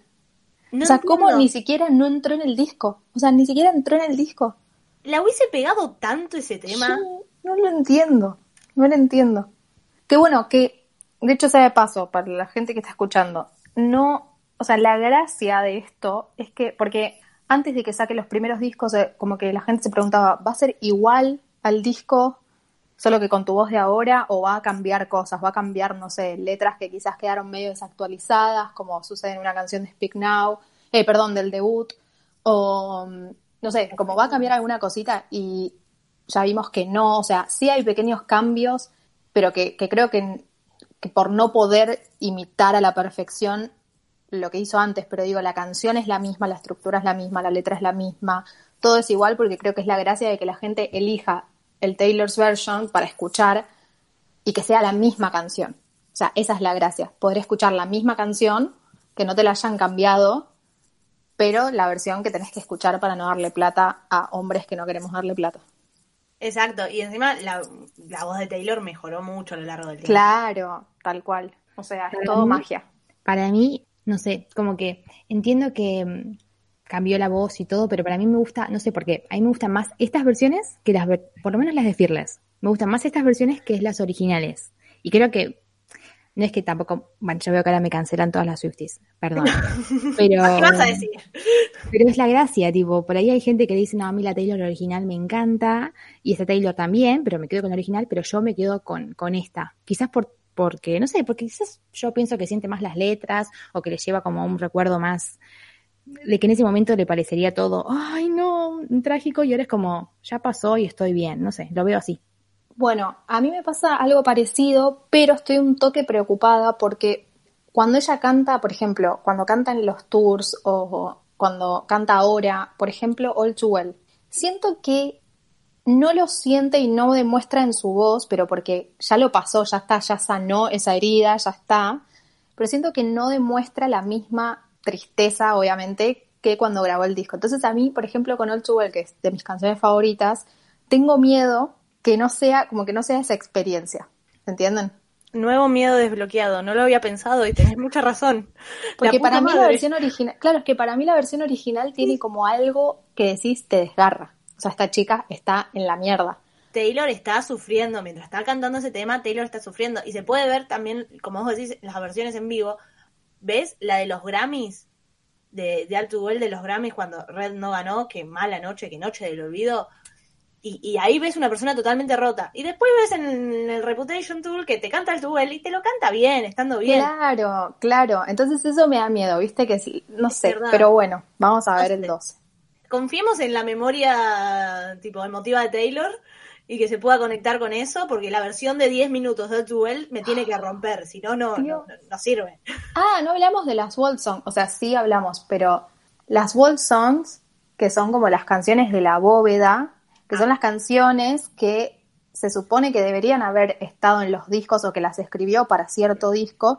No o sea, cómo entiendo. ni siquiera no entró en el disco. O sea, ni siquiera entró en el disco. la hubiese pegado tanto ese tema. Yo no lo entiendo. No lo entiendo. Qué bueno que, de hecho, sea de paso, para la gente que está escuchando, no, o sea, la gracia de esto es que, porque antes de que saque los primeros discos, eh, como que la gente se preguntaba, ¿va a ser igual al disco, solo que con tu voz de ahora, o va a cambiar cosas? ¿Va a cambiar, no sé, letras que quizás quedaron medio desactualizadas, como sucede en una canción de Speak Now, eh, perdón, del debut, o, mm, no sé, como va a cambiar alguna cosita y ya vimos que no, o sea, sí hay pequeños cambios, pero que, creo que, que por no poder imitar a la perfección lo que hizo antes, pero digo, la canción es la misma, la estructura es la misma, la letra es la misma, todo es igual porque creo que es la gracia de que la gente elija el Taylor's version para escuchar y que sea la misma canción. O sea, esa es la gracia, poder escuchar la misma canción, que no te la hayan cambiado, pero la versión que tenés que escuchar para no darle plata a hombres que no queremos darle plata. Exacto, y encima la, la voz de Taylor mejoró mucho a lo largo del tiempo. Claro, tal cual. O sea, es Para todo mí- magia. Para mí, no sé, como que entiendo que mm, cambió la voz y todo, pero para mí me gusta, no sé por qué, a mí me gustan más estas versiones que las, ver- por lo menos las de Fearless. Me gustan más estas versiones que las originales. Y creo que, no es que tampoco, bueno, yo veo que ahora me cancelan todas las Swifties, perdón. Pero, ¿Qué vas a decir? pero es la gracia, tipo, por ahí hay gente que dice, no, a mí la Taylor original me encanta, y esta Taylor también, pero me quedo con la original, pero yo me quedo con, con esta. Quizás por, porque, no sé, porque quizás yo pienso que siente más las letras, o que le lleva como un recuerdo más, de que en ese momento le parecería todo, ay no, trágico, y ahora es como, ya pasó y estoy bien, no sé, lo veo así. Bueno, a mí me pasa algo parecido, pero estoy un toque preocupada porque cuando ella canta, por ejemplo, cuando canta en los tours o, cuando canta ahora, por ejemplo, All Too Well, siento que no lo siente y no demuestra en su voz, pero porque ya lo pasó, ya está, ya sanó esa herida, ya está, pero siento que no demuestra la misma tristeza, obviamente, que cuando grabó el disco. Entonces a mí, por ejemplo, con All Too Well, que es de mis canciones favoritas, tengo miedo que no sea, como que no sea esa experiencia. ¿Entienden? Nuevo miedo desbloqueado, no lo había pensado y tenés mucha razón. Porque para mí la versión original, claro, es que para mí la versión original tiene como algo que decís te desgarra. O sea, esta chica está en la mierda. Taylor está sufriendo, mientras está cantando ese tema, Taylor está sufriendo. Y se puede ver también, como vos decís, las versiones en vivo. ¿Ves la de los Grammys? De, de Alto Duel de los Grammys cuando Red no ganó, qué mala noche, qué noche del olvido. Y, y ahí ves una persona totalmente rota. Y después ves en el Reputation Tour que te canta el Duel y te lo canta bien, estando bien. Claro, claro. Entonces eso me da miedo, ¿viste? Que sí, no sé. verdad. Pero bueno, vamos a ver el sé. 12. Confiemos en la memoria tipo emotiva de Taylor y que se pueda conectar con eso, porque la versión de 10 minutos de Duel me tiene que romper, si no, no, no, no sirve. Ah, no hablamos de las World Songs. O sea, sí hablamos, pero las World Songs, que son como las canciones de la bóveda, que son las canciones que se supone que deberían haber estado en los discos o que las escribió para cierto disco,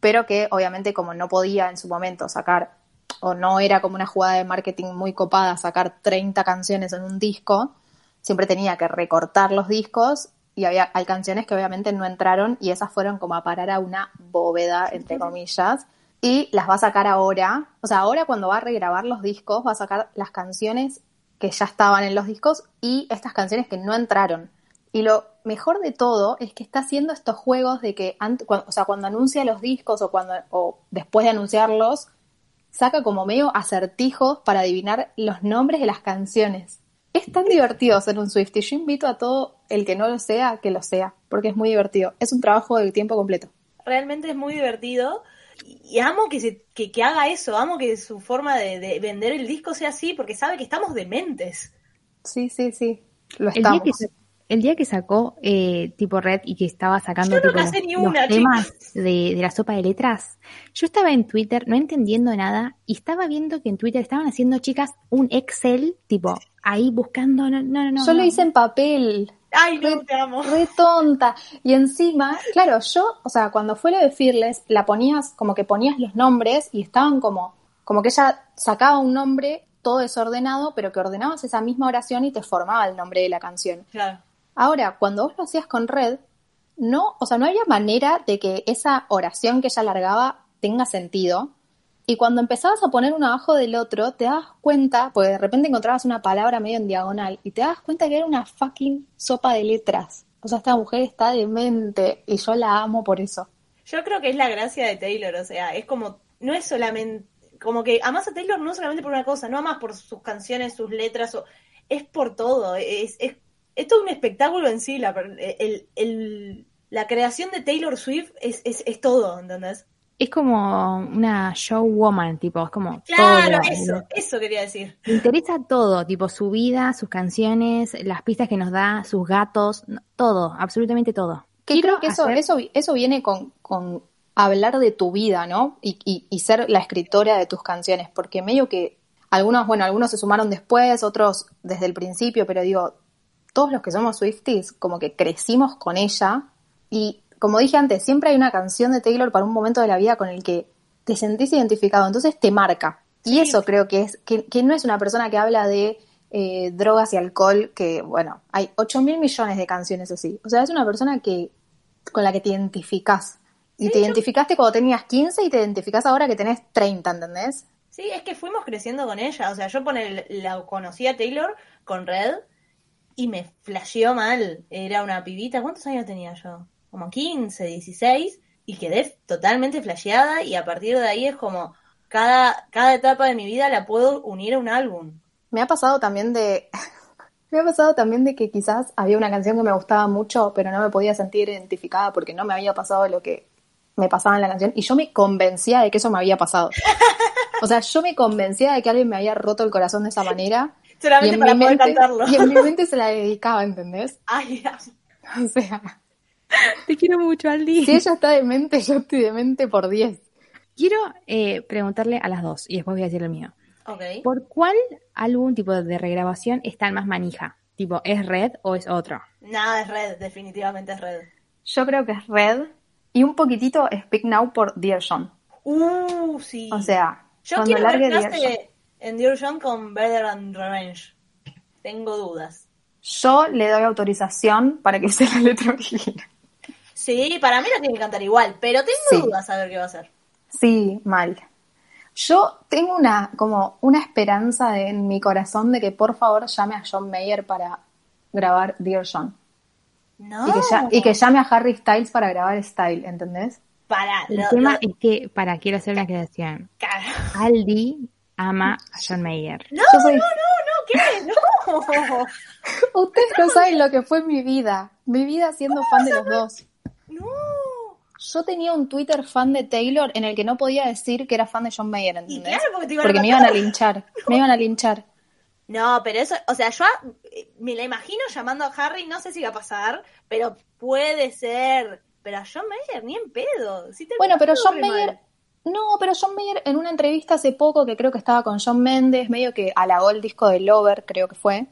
pero que obviamente como no podía en su momento sacar, o no era como una jugada de marketing muy copada sacar 30 canciones en un disco, siempre tenía que recortar los discos y había, hay canciones que obviamente no entraron y esas fueron como a parar a una bóveda, entre comillas, y las va a sacar ahora. O sea, ahora cuando va a regrabar los discos, va a sacar las canciones que ya estaban en los discos y estas canciones que no entraron. Y lo mejor de todo es que está haciendo estos juegos de que, cuando, o sea, cuando anuncia los discos o, cuando, o después de anunciarlos, saca como medio acertijos para adivinar los nombres de las canciones. Es tan divertido ser un Swiftie. Yo invito a todo el que no lo sea que lo sea, porque es muy divertido. Es un trabajo de tiempo completo. Realmente es muy divertido y amo que, se, que, que haga eso, amo que su forma de, de vender el disco sea así, porque sabe que estamos dementes. Sí, sí, sí. Lo El día estamos. que, el día que sacó eh, tipo Red y que estaba sacando Yo no tipo, me sé los, ni los una, temas de, de la sopa de letras, yo estaba en Twitter no entendiendo nada y estaba viendo que en Twitter estaban haciendo chicas un Excel, tipo ahí buscando, no, no, no. no, Yo lo no. hice en papel. Ay, no, te amo. Re tonta. Y encima, claro, yo, o sea, cuando fue lo de Fearless, la ponías, como que ponías los nombres y estaban como, como que ella sacaba un nombre todo desordenado, pero que ordenabas esa misma oración y te formaba el nombre de la canción. Claro. Ahora, cuando vos lo hacías con Red, no, o sea, no había manera de que esa oración que ella largaba tenga sentido. Y cuando empezabas a poner uno abajo del otro, te dabas cuenta, porque de repente encontrabas una palabra medio en diagonal, y te dabas cuenta que era una fucking sopa de letras. O sea, esta mujer está demente y yo la amo por eso. Yo creo que es la gracia de Taylor, o sea, es como, no es solamente, como que amas a Taylor no solamente por una cosa, no amas por sus canciones, sus letras, o, es por todo, es, es, es todo un espectáculo en sí, la, la creación de Taylor Swift es, es, es todo, ¿entendés? Es como una showwoman, tipo, es como Claro, todo. eso, eso quería decir. Me interesa todo, tipo su vida, sus canciones, las pistas que nos da, sus gatos, todo, absolutamente todo. Que Quiero creo que eso, hacer- eso, eso viene con, con hablar de tu vida, ¿no? Y, y- y ser la escritora de tus canciones, porque medio que algunos, bueno, algunos se sumaron después, otros desde el principio, pero digo, todos los que somos Swifties, como que crecimos con ella y como dije antes, siempre hay una canción de Taylor para un momento de la vida con el que te sentís identificado, entonces te marca. Y eso creo que es, que, que no es una persona que habla de eh, drogas y alcohol, que bueno, hay 8 mil millones de canciones así. O sea, es una persona que con la que te identificás. Y te identificaste cuando tenías 15 y te identificás ahora que tenés 30, ¿entendés? Sí, es que fuimos creciendo con ella. O sea, yo pone, la conocí a Taylor con Red y me flasheó mal. Era una pibita. ¿Cuántos años tenía yo? Como 15, 16. Y quedé totalmente flasheada. Y a partir de ahí es como cada, cada etapa de mi vida la puedo unir a un álbum. Me ha pasado también de. me ha pasado también de que quizás había una canción que me gustaba mucho, pero no me podía sentir identificada porque no me había pasado lo que me pasaba en la canción. Y yo me convencía de que eso me había pasado. O sea, yo me convencía de que alguien me había roto el corazón de esa manera. Solamente para poder mente, cantarlo. Y en mi mente se la dedicaba, ¿entendés? Ay, O sea, Te quiero mucho, Aldi. si ella está demente, yo estoy demente por 10. Quiero eh, preguntarle a las dos y después voy a decir el mío. ok. ¿Por cuál álbum tipo de regrabación están más manija? Tipo, ¿es Red o es otro? Nada es Red, definitivamente es Red. Yo creo que es Red y un poquitito Speak Now por Dear John. Uh, sí. O sea, Yo cuando quiero largue qué Dear en Dear John con Better and Revenge. Tengo dudas. Yo le doy autorización para que sea la letra original. Sí, para mí la tiene que cantar igual, pero tengo Sí. dudas a ver qué va a hacer. Sí, mal. Yo tengo una, como una esperanza de- en mi corazón de que por favor llame a John Mayer para grabar Dear John. No. Y, que ya- y que llame a Harry Styles para grabar Style, ¿entendés? Para, El lo- tema lo- es que, para, quiero hacer una. Cara. Aldi ama a John Mayer. No, soy- no, no, no, ¿qué? No. Ustedes no saben lo que fue mi vida. Mi vida siendo fan de los dos. Yo tenía un Twitter fan de Taylor en el que no podía decir que era fan de John Mayer, ¿entendés? claro, porque te iban a Porque me iban a linchar. Me iban a linchar. No, pero eso, o sea, yo eh, me la imagino llamando a Harry, no sé si va a pasar, pero puede ser. Pero a John Mayer ni en pedo. Sí te Bueno, pero John Mayer. mal. No, pero John Mayer en una entrevista hace poco que creo que estaba con John Méndez, medio que halagó el disco de Lover, creo que fue.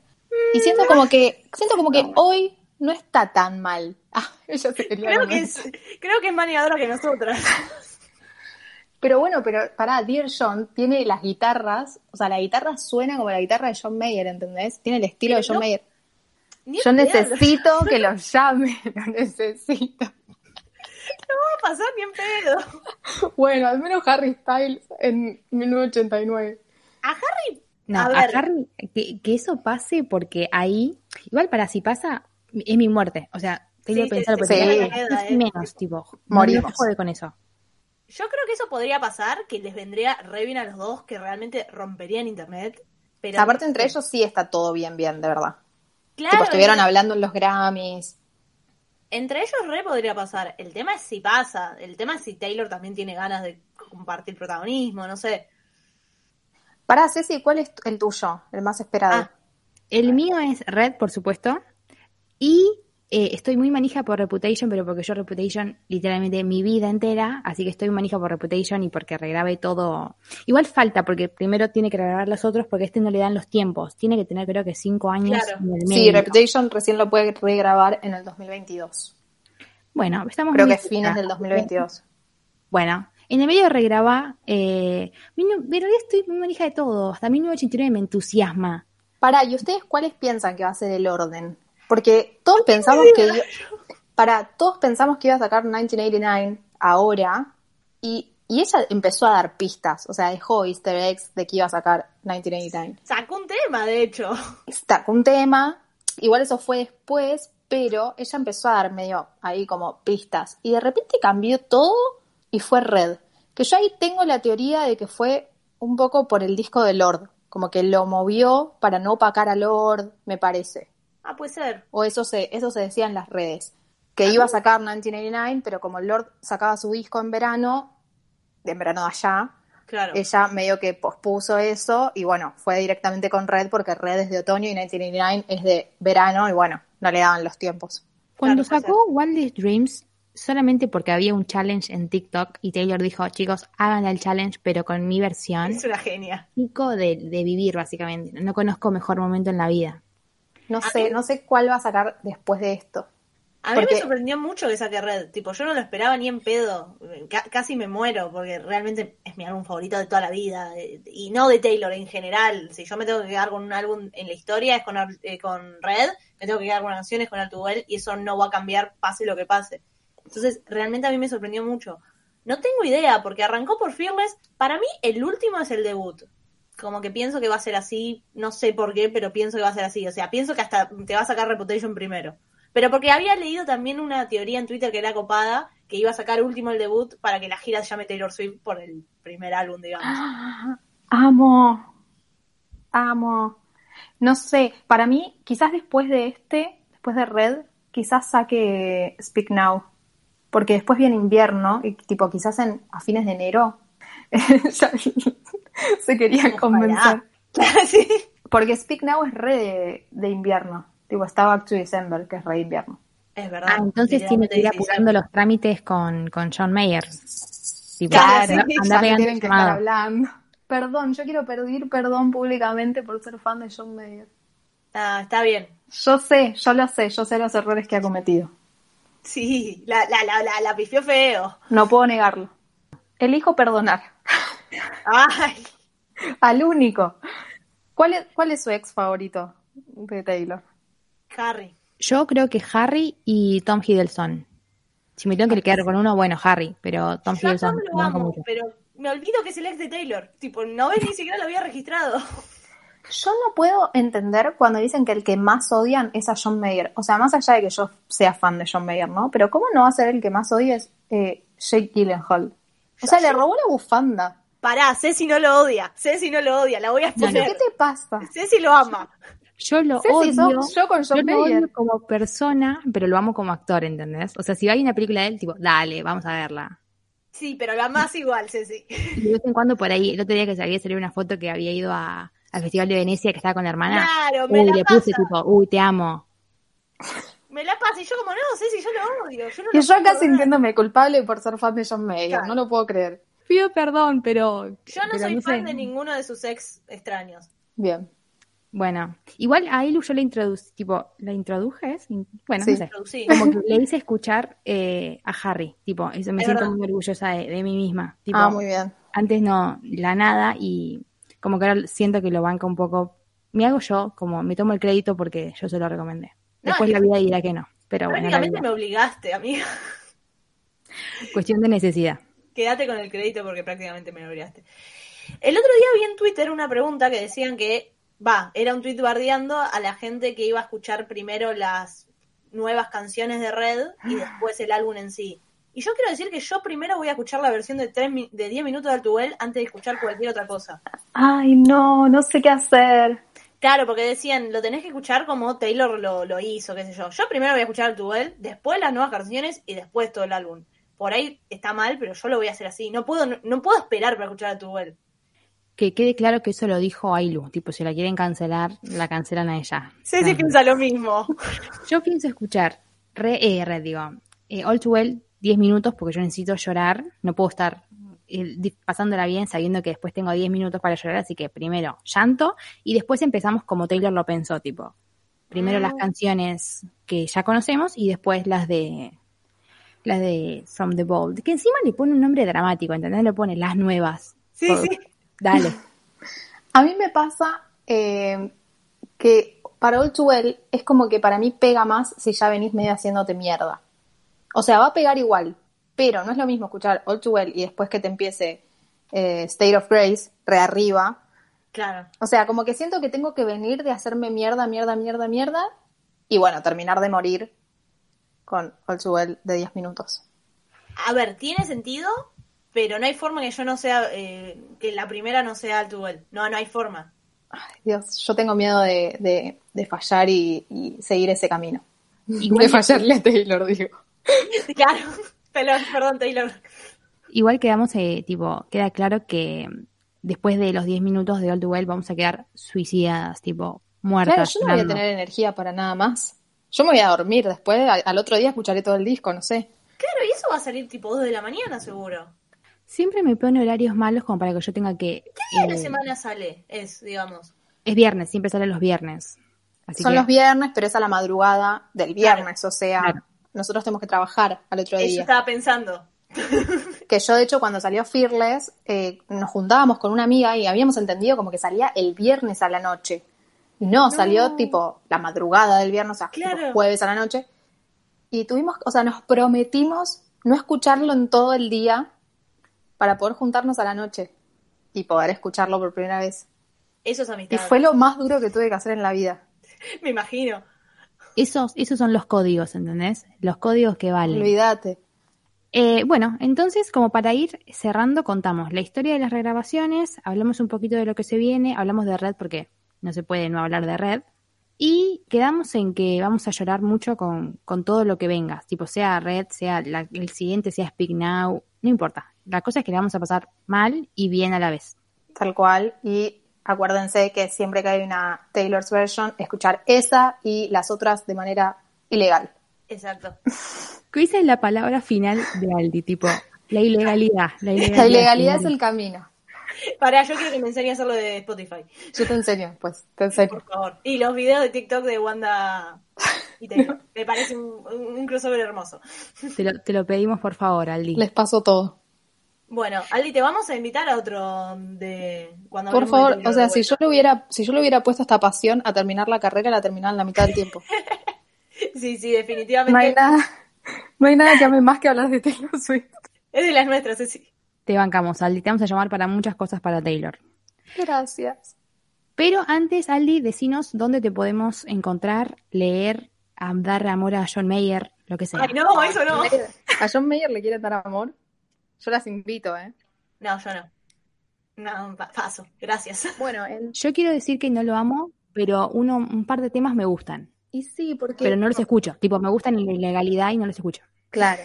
Y siento como que, siento como que hoy no está tan mal. Ah, ella se quería Creo que es, creo que es más animadora que nosotras. Pero bueno, pero pará, Dear John tiene las guitarras, o sea, la guitarra suena como la guitarra de John Mayer, ¿entendés? Tiene el estilo Pero de John no- Mayer. Yo pedo. necesito que lo llame, lo necesito. No va a pasar ni en pedo. Bueno, al menos Harry Styles en 1989. A Harry. No, a a, ver, Harry, que, que eso pase porque ahí, igual para si pasa, es mi muerte. O sea, tengo que sí, pensarlo sí, no es menos, tipo, Morimos. no jode con eso. yo creo que eso podría pasar, que les vendría re bien a los dos, que realmente romperían internet. Pero Aparte, entre ellos sí está todo bien, bien, de verdad. claro, tipo, estuvieron hablando en los Grammys. entre ellos re podría pasar. El tema es si pasa. El tema es si Taylor también tiene ganas de compartir protagonismo, no sé. Pará, Ceci, ¿cuál es el tuyo? El más esperado. Ah, El mío es Red, por supuesto. Y eh, estoy muy manija por Reputation, pero porque yo Reputation literalmente mi vida entera, así que estoy manija por Reputation y porque regrabé todo. Igual falta, porque primero tiene que regrabar los otros, porque este no le dan los tiempos. Tiene que tener creo que cinco años Claro. en el sí. Reputation recién lo puede regrabar en el 2022. Bueno, estamos Creo que es fines del 2022. Bueno, en el medio regraba, eh, en realidad estoy muy manija de todo, hasta 1989 me entusiasma. Pará, ¿y ustedes cuáles piensan que va a ser el orden? Porque todos pensamos que... Para, todos pensamos que iba a sacar 1989 ahora y, y ella empezó a dar pistas, o sea, dejó easter eggs de que iba a sacar 1989. sacó un tema, de hecho. Sacó un tema, igual eso fue después, pero ella empezó a dar medio ahí como pistas y de repente cambió todo y fue Red. Que yo ahí tengo la teoría de que fue un poco por el disco de Lord, como que lo movió para no opacar a Lord, me parece. Ah, puede ser. O eso se, eso se decía en las redes. Que iba a sacar 1989, pero como Lord sacaba su disco en verano, en verano de allá, Claro. ella medio que pospuso eso y bueno, fue directamente con Red porque Red es de otoño y 1989 es de verano y bueno, no le daban los tiempos. Cuando Claro, sacó Wildest Dreams, solamente porque había un challenge en TikTok y Taylor dijo, chicos, hagan el challenge, pero con mi versión. Es una genia. Pico de, de vivir, básicamente. No conozco mejor momento en la vida. No A sé, mí- no sé cuál va a sacar después de esto. A mí Porque- me sorprendió mucho que saque Red. Tipo, yo no lo esperaba ni en pedo. Ca- casi me muero porque realmente es mi álbum favorito de toda la vida. Y no de Taylor en general. Si yo me tengo que quedar con un álbum en la historia es con, eh, con Red. Me tengo que quedar con canciones con Well y eso no va a cambiar pase lo que pase. Entonces, realmente a mí me sorprendió mucho. No tengo idea porque arrancó por Fearless. Para mí, el último es el debut. Como que pienso que va a ser así. No sé por qué, pero pienso que va a ser así. O sea, pienso que hasta te va a sacar Reputation primero. Pero porque había leído también una teoría en Twitter que era copada, que iba a sacar último el debut para que la gira se llame Taylor Swift por el primer álbum, digamos. Amo, amo. No sé, para mí, quizás después de este, después de Red, quizás saque Speak Now. Porque después viene invierno y tipo quizás en, a fines de enero se querían convencer. sí. Porque Speak Now es re de, de invierno. Tipo, está Back to December, que es re de invierno. Es verdad. Ah, entonces tiene que ir apurando los trámites con, con John Mayer. Tipo, Claro, anda- sí, anda Ya pegando tienen que estar llamado. hablando. Perdón, yo quiero pedir perdón públicamente por ser fan de John Mayer. Ah, está bien. Yo sé, yo lo sé, yo sé los errores que ha cometido. Sí, la, la, la, la, la pifió feo. No puedo negarlo. Elijo perdonar. Ay, Al único. ¿Cuál es, cuál es su ex favorito de Taylor? Harry. Yo creo que Harry y Tom Hiddleston. Si me tengo que quedar con uno, bueno, Harry, pero Tom Yo Hiddleston Tom me lo amo, mucho. pero me olvido que es el ex de Taylor. Tipo, no ves ni siquiera lo había registrado. Yo no puedo entender cuando dicen que el que más odian es a John Mayer. O sea, más allá de que yo sea fan de John Mayer, ¿no? Pero ¿cómo no va a ser el que más odia es eh, Jake Gyllenhaal? O sea, le robó la bufanda. Pará, Ceci no lo odia. Ceci no lo odia, la voy a ¿Pero exponer. qué te pasa? Ceci lo ama. Yo lo Ceci, odio. sos yo con John yo lo odio como persona, pero lo amo como actor, ¿entendés? O sea, si hay una película de él, tipo, dale, vamos a verla. Sí, pero lo amás igual, Ceci. Y de vez en cuando por ahí, el otro día que sabía salió una foto que había ido a- al Festival de Venecia que estaba con la hermana. Claro, me Uy, la le puse tipo, uy, te amo. Me la pasa y yo como, no, Ceci, yo lo odio. Yo no Y lo yo ver. sintiéndome culpable por ser fan de John Mayer. Claro. No lo puedo creer. Pido perdón, pero. Yo no pero soy fan sé. de ninguno de sus ex extraños. Bien. Bueno, igual a Ilu yo le introducí, tipo, ¿la introduje? Bueno, Sí. no sé. Introducí. Como que le hice escuchar eh, a Harry, tipo, eso me Es siento verdad. muy orgullosa de, de mí misma. Tipo, Ah, muy bien. antes no, la nada, y como que ahora siento que lo banca un poco. Me hago yo, como me tomo el crédito porque yo se lo recomendé. Después es la vida dirá que no, pero bueno, Prácticamente me obligaste, amiga. cuestión de necesidad. Quédate con el crédito porque prácticamente me lo obligaste. El otro día vi en Twitter una pregunta que decían que, va, era un tweet bardeando a la gente que iba a escuchar primero las nuevas canciones de Red y después el álbum en sí. Y yo quiero decir que yo primero voy a escuchar la versión de, tres mi- de 10 minutos de Altuel antes de escuchar cualquier otra cosa. Ay, no, no sé qué hacer. Claro, porque decían, lo tenés que escuchar como Taylor lo, lo hizo, qué sé yo. Yo primero voy a escuchar Altuel, después las nuevas canciones y después todo el álbum. Por ahí está mal, pero yo lo voy a hacer así. No puedo, no, no puedo esperar para escuchar Altuel. Que quede claro que eso lo dijo Ailu, tipo, si la quieren cancelar, la cancelan a ella. Sí, sí, Ah. piensa lo mismo. Yo pienso escuchar re, eh, re, digo, eh, All Too Well 10 minutos porque yo necesito llorar, no puedo estar eh, pasándola bien sabiendo que después tengo 10 minutos para llorar, así que primero llanto y después empezamos como Taylor lo pensó, tipo, primero las canciones que ya conocemos y después las de las de From the Bold, que encima le pone un nombre dramático, ¿entendés? Le pone las nuevas. Sí, Por- sí. Dale. A mí me pasa eh, que para All Too Well es como que para mí pega más si ya venís medio haciéndote mierda. O sea, va a pegar igual, pero no es lo mismo escuchar All Too Well y después que te empiece eh, State of Grace, re arriba. Claro. O sea, como que siento que tengo que venir de hacerme mierda, mierda, mierda, mierda y bueno, terminar de morir con All Too Well de 10 minutos. A ver, tiene sentido, pero no hay forma que yo no sea, eh, que la primera no sea Altuel. No, no hay forma. Ay, Dios, yo tengo miedo de, de- de fallar y, y seguir ese camino. Igual de que- fallarle a Taylor, digo. Claro. Perdón, perdón, Taylor. Igual quedamos, eh, tipo, queda claro que después de los 10 minutos de All Too Well vamos a quedar suicidadas, tipo, muertas. Claro, yo no voy a tener energía para nada más. Yo me voy a dormir después, al, al otro día escucharé todo el disco, no sé. Claro, y eso va a salir tipo 2 de la mañana, seguro. Siempre me pone horarios malos como para que yo tenga que... ¿Qué día de la eh, semana sale? Es, digamos. Es viernes, siempre sale los viernes. Así Son que- los viernes, pero es a la madrugada del viernes, o sea, Claro. nosotros tenemos que trabajar al otro Eso día. estaba pensando. Que yo, de hecho, cuando salió Fearless, eh, nos juntábamos con una amiga y habíamos entendido como que salía el viernes a la noche. Y no, salió tipo la madrugada del viernes, o sea, Claro. jueves a la noche. Y tuvimos, o sea, nos prometimos no escucharlo en todo el día para poder juntarnos a la noche y poder escucharlo por primera vez. Eso es Y amistad. fue lo más duro que tuve que hacer en la vida. Me imagino. Esos, esos son los códigos, ¿entendés? Los códigos que valen. Olvídate. Eh, bueno, entonces, como para ir cerrando, contamos la historia de las regrabaciones, hablamos un poquito de lo que se viene, hablamos de Red porque no se puede no hablar de Red, y quedamos en que vamos a llorar mucho con, con todo lo que venga, tipo sea Red, sea la- el siguiente, sea Speak Now, no importa. La cosa es que la vamos a pasar mal y bien a la vez. Tal cual. Y acuérdense que siempre que hay una Taylor's version, escuchar esa y las otras de manera ilegal. Exacto. Esa es la palabra final de Aldi, tipo, la ilegalidad. La ilegalidad, La ilegalidad es el camino. Pará, yo quiero que me enseñe a hacerlo de Spotify, Yo te enseño, pues, te enseño. por favor. Y los videos de TikTok de Wanda y Taylor. Me parece un, crossover hermoso. Te lo, te lo pedimos por favor, Aldi. Les paso todo. Bueno, Aldi, te vamos a invitar a otro de cuando Por favor, o sea, si yo le hubiera, si yo le hubiera puesto esta pasión a terminar la carrera, la terminaba en la mitad del tiempo. Sí, sí, definitivamente. No hay nada, no hay nada que ame más que hablar de Taylor Swift. Es de las nuestras, sí. Te bancamos, Aldi. Te vamos a llamar para muchas cosas para Taylor. Gracias. Pero antes, Aldi, decinos dónde te podemos encontrar, leer, a dar amor a John Mayer, lo que sea. Ay, no, eso no. ¿A John Mayer le quieren dar amor? Yo las invito, ¿eh? No, yo no. No, pa- paso. Gracias. Bueno, en- Yo quiero decir que no lo amo, pero uno, un par de temas me gustan. y sí, porque... Pero no los escucho. Tipo, me gustan en la ilegalidad y no los escucho. Claro.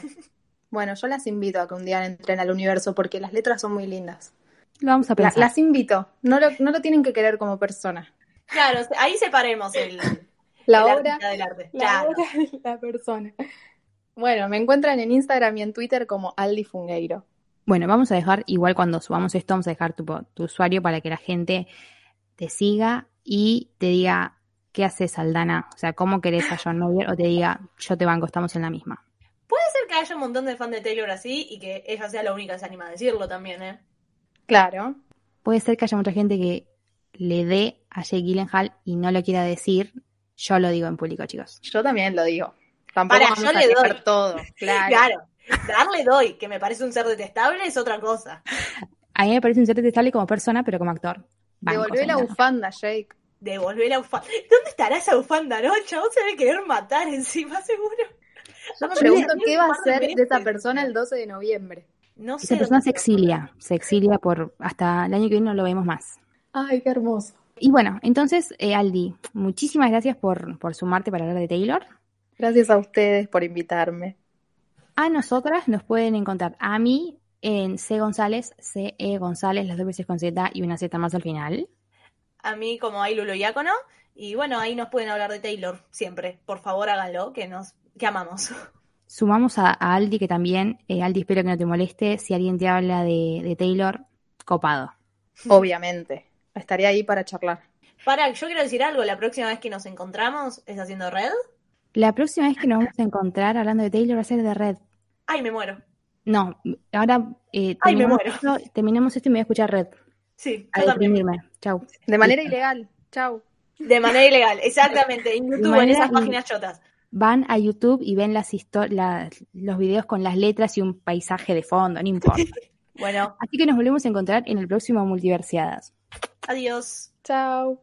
Bueno, yo las invito a que un día entren al universo porque las letras son muy lindas. Lo vamos a La- pensar. las invito. No lo, no lo tienen que querer como persona. Claro, ahí separemos el, La el obra, artista del arte. la Claro. obra de la persona. Bueno, me encuentran en Instagram y en Twitter como Aldi Fungueiro. Bueno, vamos a dejar, igual cuando subamos esto, vamos a dejar tu, tu usuario para que la gente te siga y te diga qué haces, Aldana. O sea, cómo querés a John Mayer o te diga, yo te banco, estamos en la misma. Haya un montón de fans de Taylor así y que ella sea la única que se anima a decirlo también, ¿eh? Claro. Puede ser que haya mucha gente que le dé a Jake Gyllenhaal y no lo quiera decir. Yo lo digo en público, chicos. Yo también lo digo. Tampoco Pará, vamos yo a le doy. todo. Claro. Claro. Darle doy, que me parece un ser detestable, es otra cosa. A mí me parece un ser detestable como persona, pero como actor. Banco, Devolvé la bufanda, Jake. Devolver la bufanda. ¿Dónde estará esa bufanda, no? El chabón se debe querer matar encima, seguro. Yo me pregunto qué va a hacer de esa persona el 12 de noviembre. No sé. Esa persona se exilia, se exilia por hasta el año que viene no lo vemos más. Ay, qué hermoso. Y bueno, entonces, eh, Aldi, muchísimas gracias por, por sumarte para hablar de Taylor. Gracias a ustedes por invitarme. A nosotras nos pueden encontrar a mí en C González, C E González, las dos veces con Z y una Z más al final. A mí como hay Lulo Diácono. Y bueno, ahí nos pueden hablar de Taylor siempre. Por favor, háganlo, que nos que amamos. Sumamos a, a Aldi, que también, eh, Aldi, espero que no te moleste, si alguien te habla de, de Taylor, copado. Obviamente. Estaría ahí para charlar. Para, yo quiero decir algo. La próxima vez que nos encontramos es haciendo red. La próxima vez que nos vamos a encontrar hablando de Taylor va a ser de Red. Ay, me muero. No, ahora eh, Ay, me terminamos, muero. esto, terminamos esto y me voy a escuchar Red. Sí, A yo también. Chau. De manera ilegal. Chau. De manera ilegal, exactamente. En YouTube, en esas páginas chotas. Van a YouTube y ven las histo- la- los videos con las letras y un paisaje de fondo, no importa. Bueno, Así que nos volvemos a encontrar en el próximo Multiversiadas. adiós. Chau.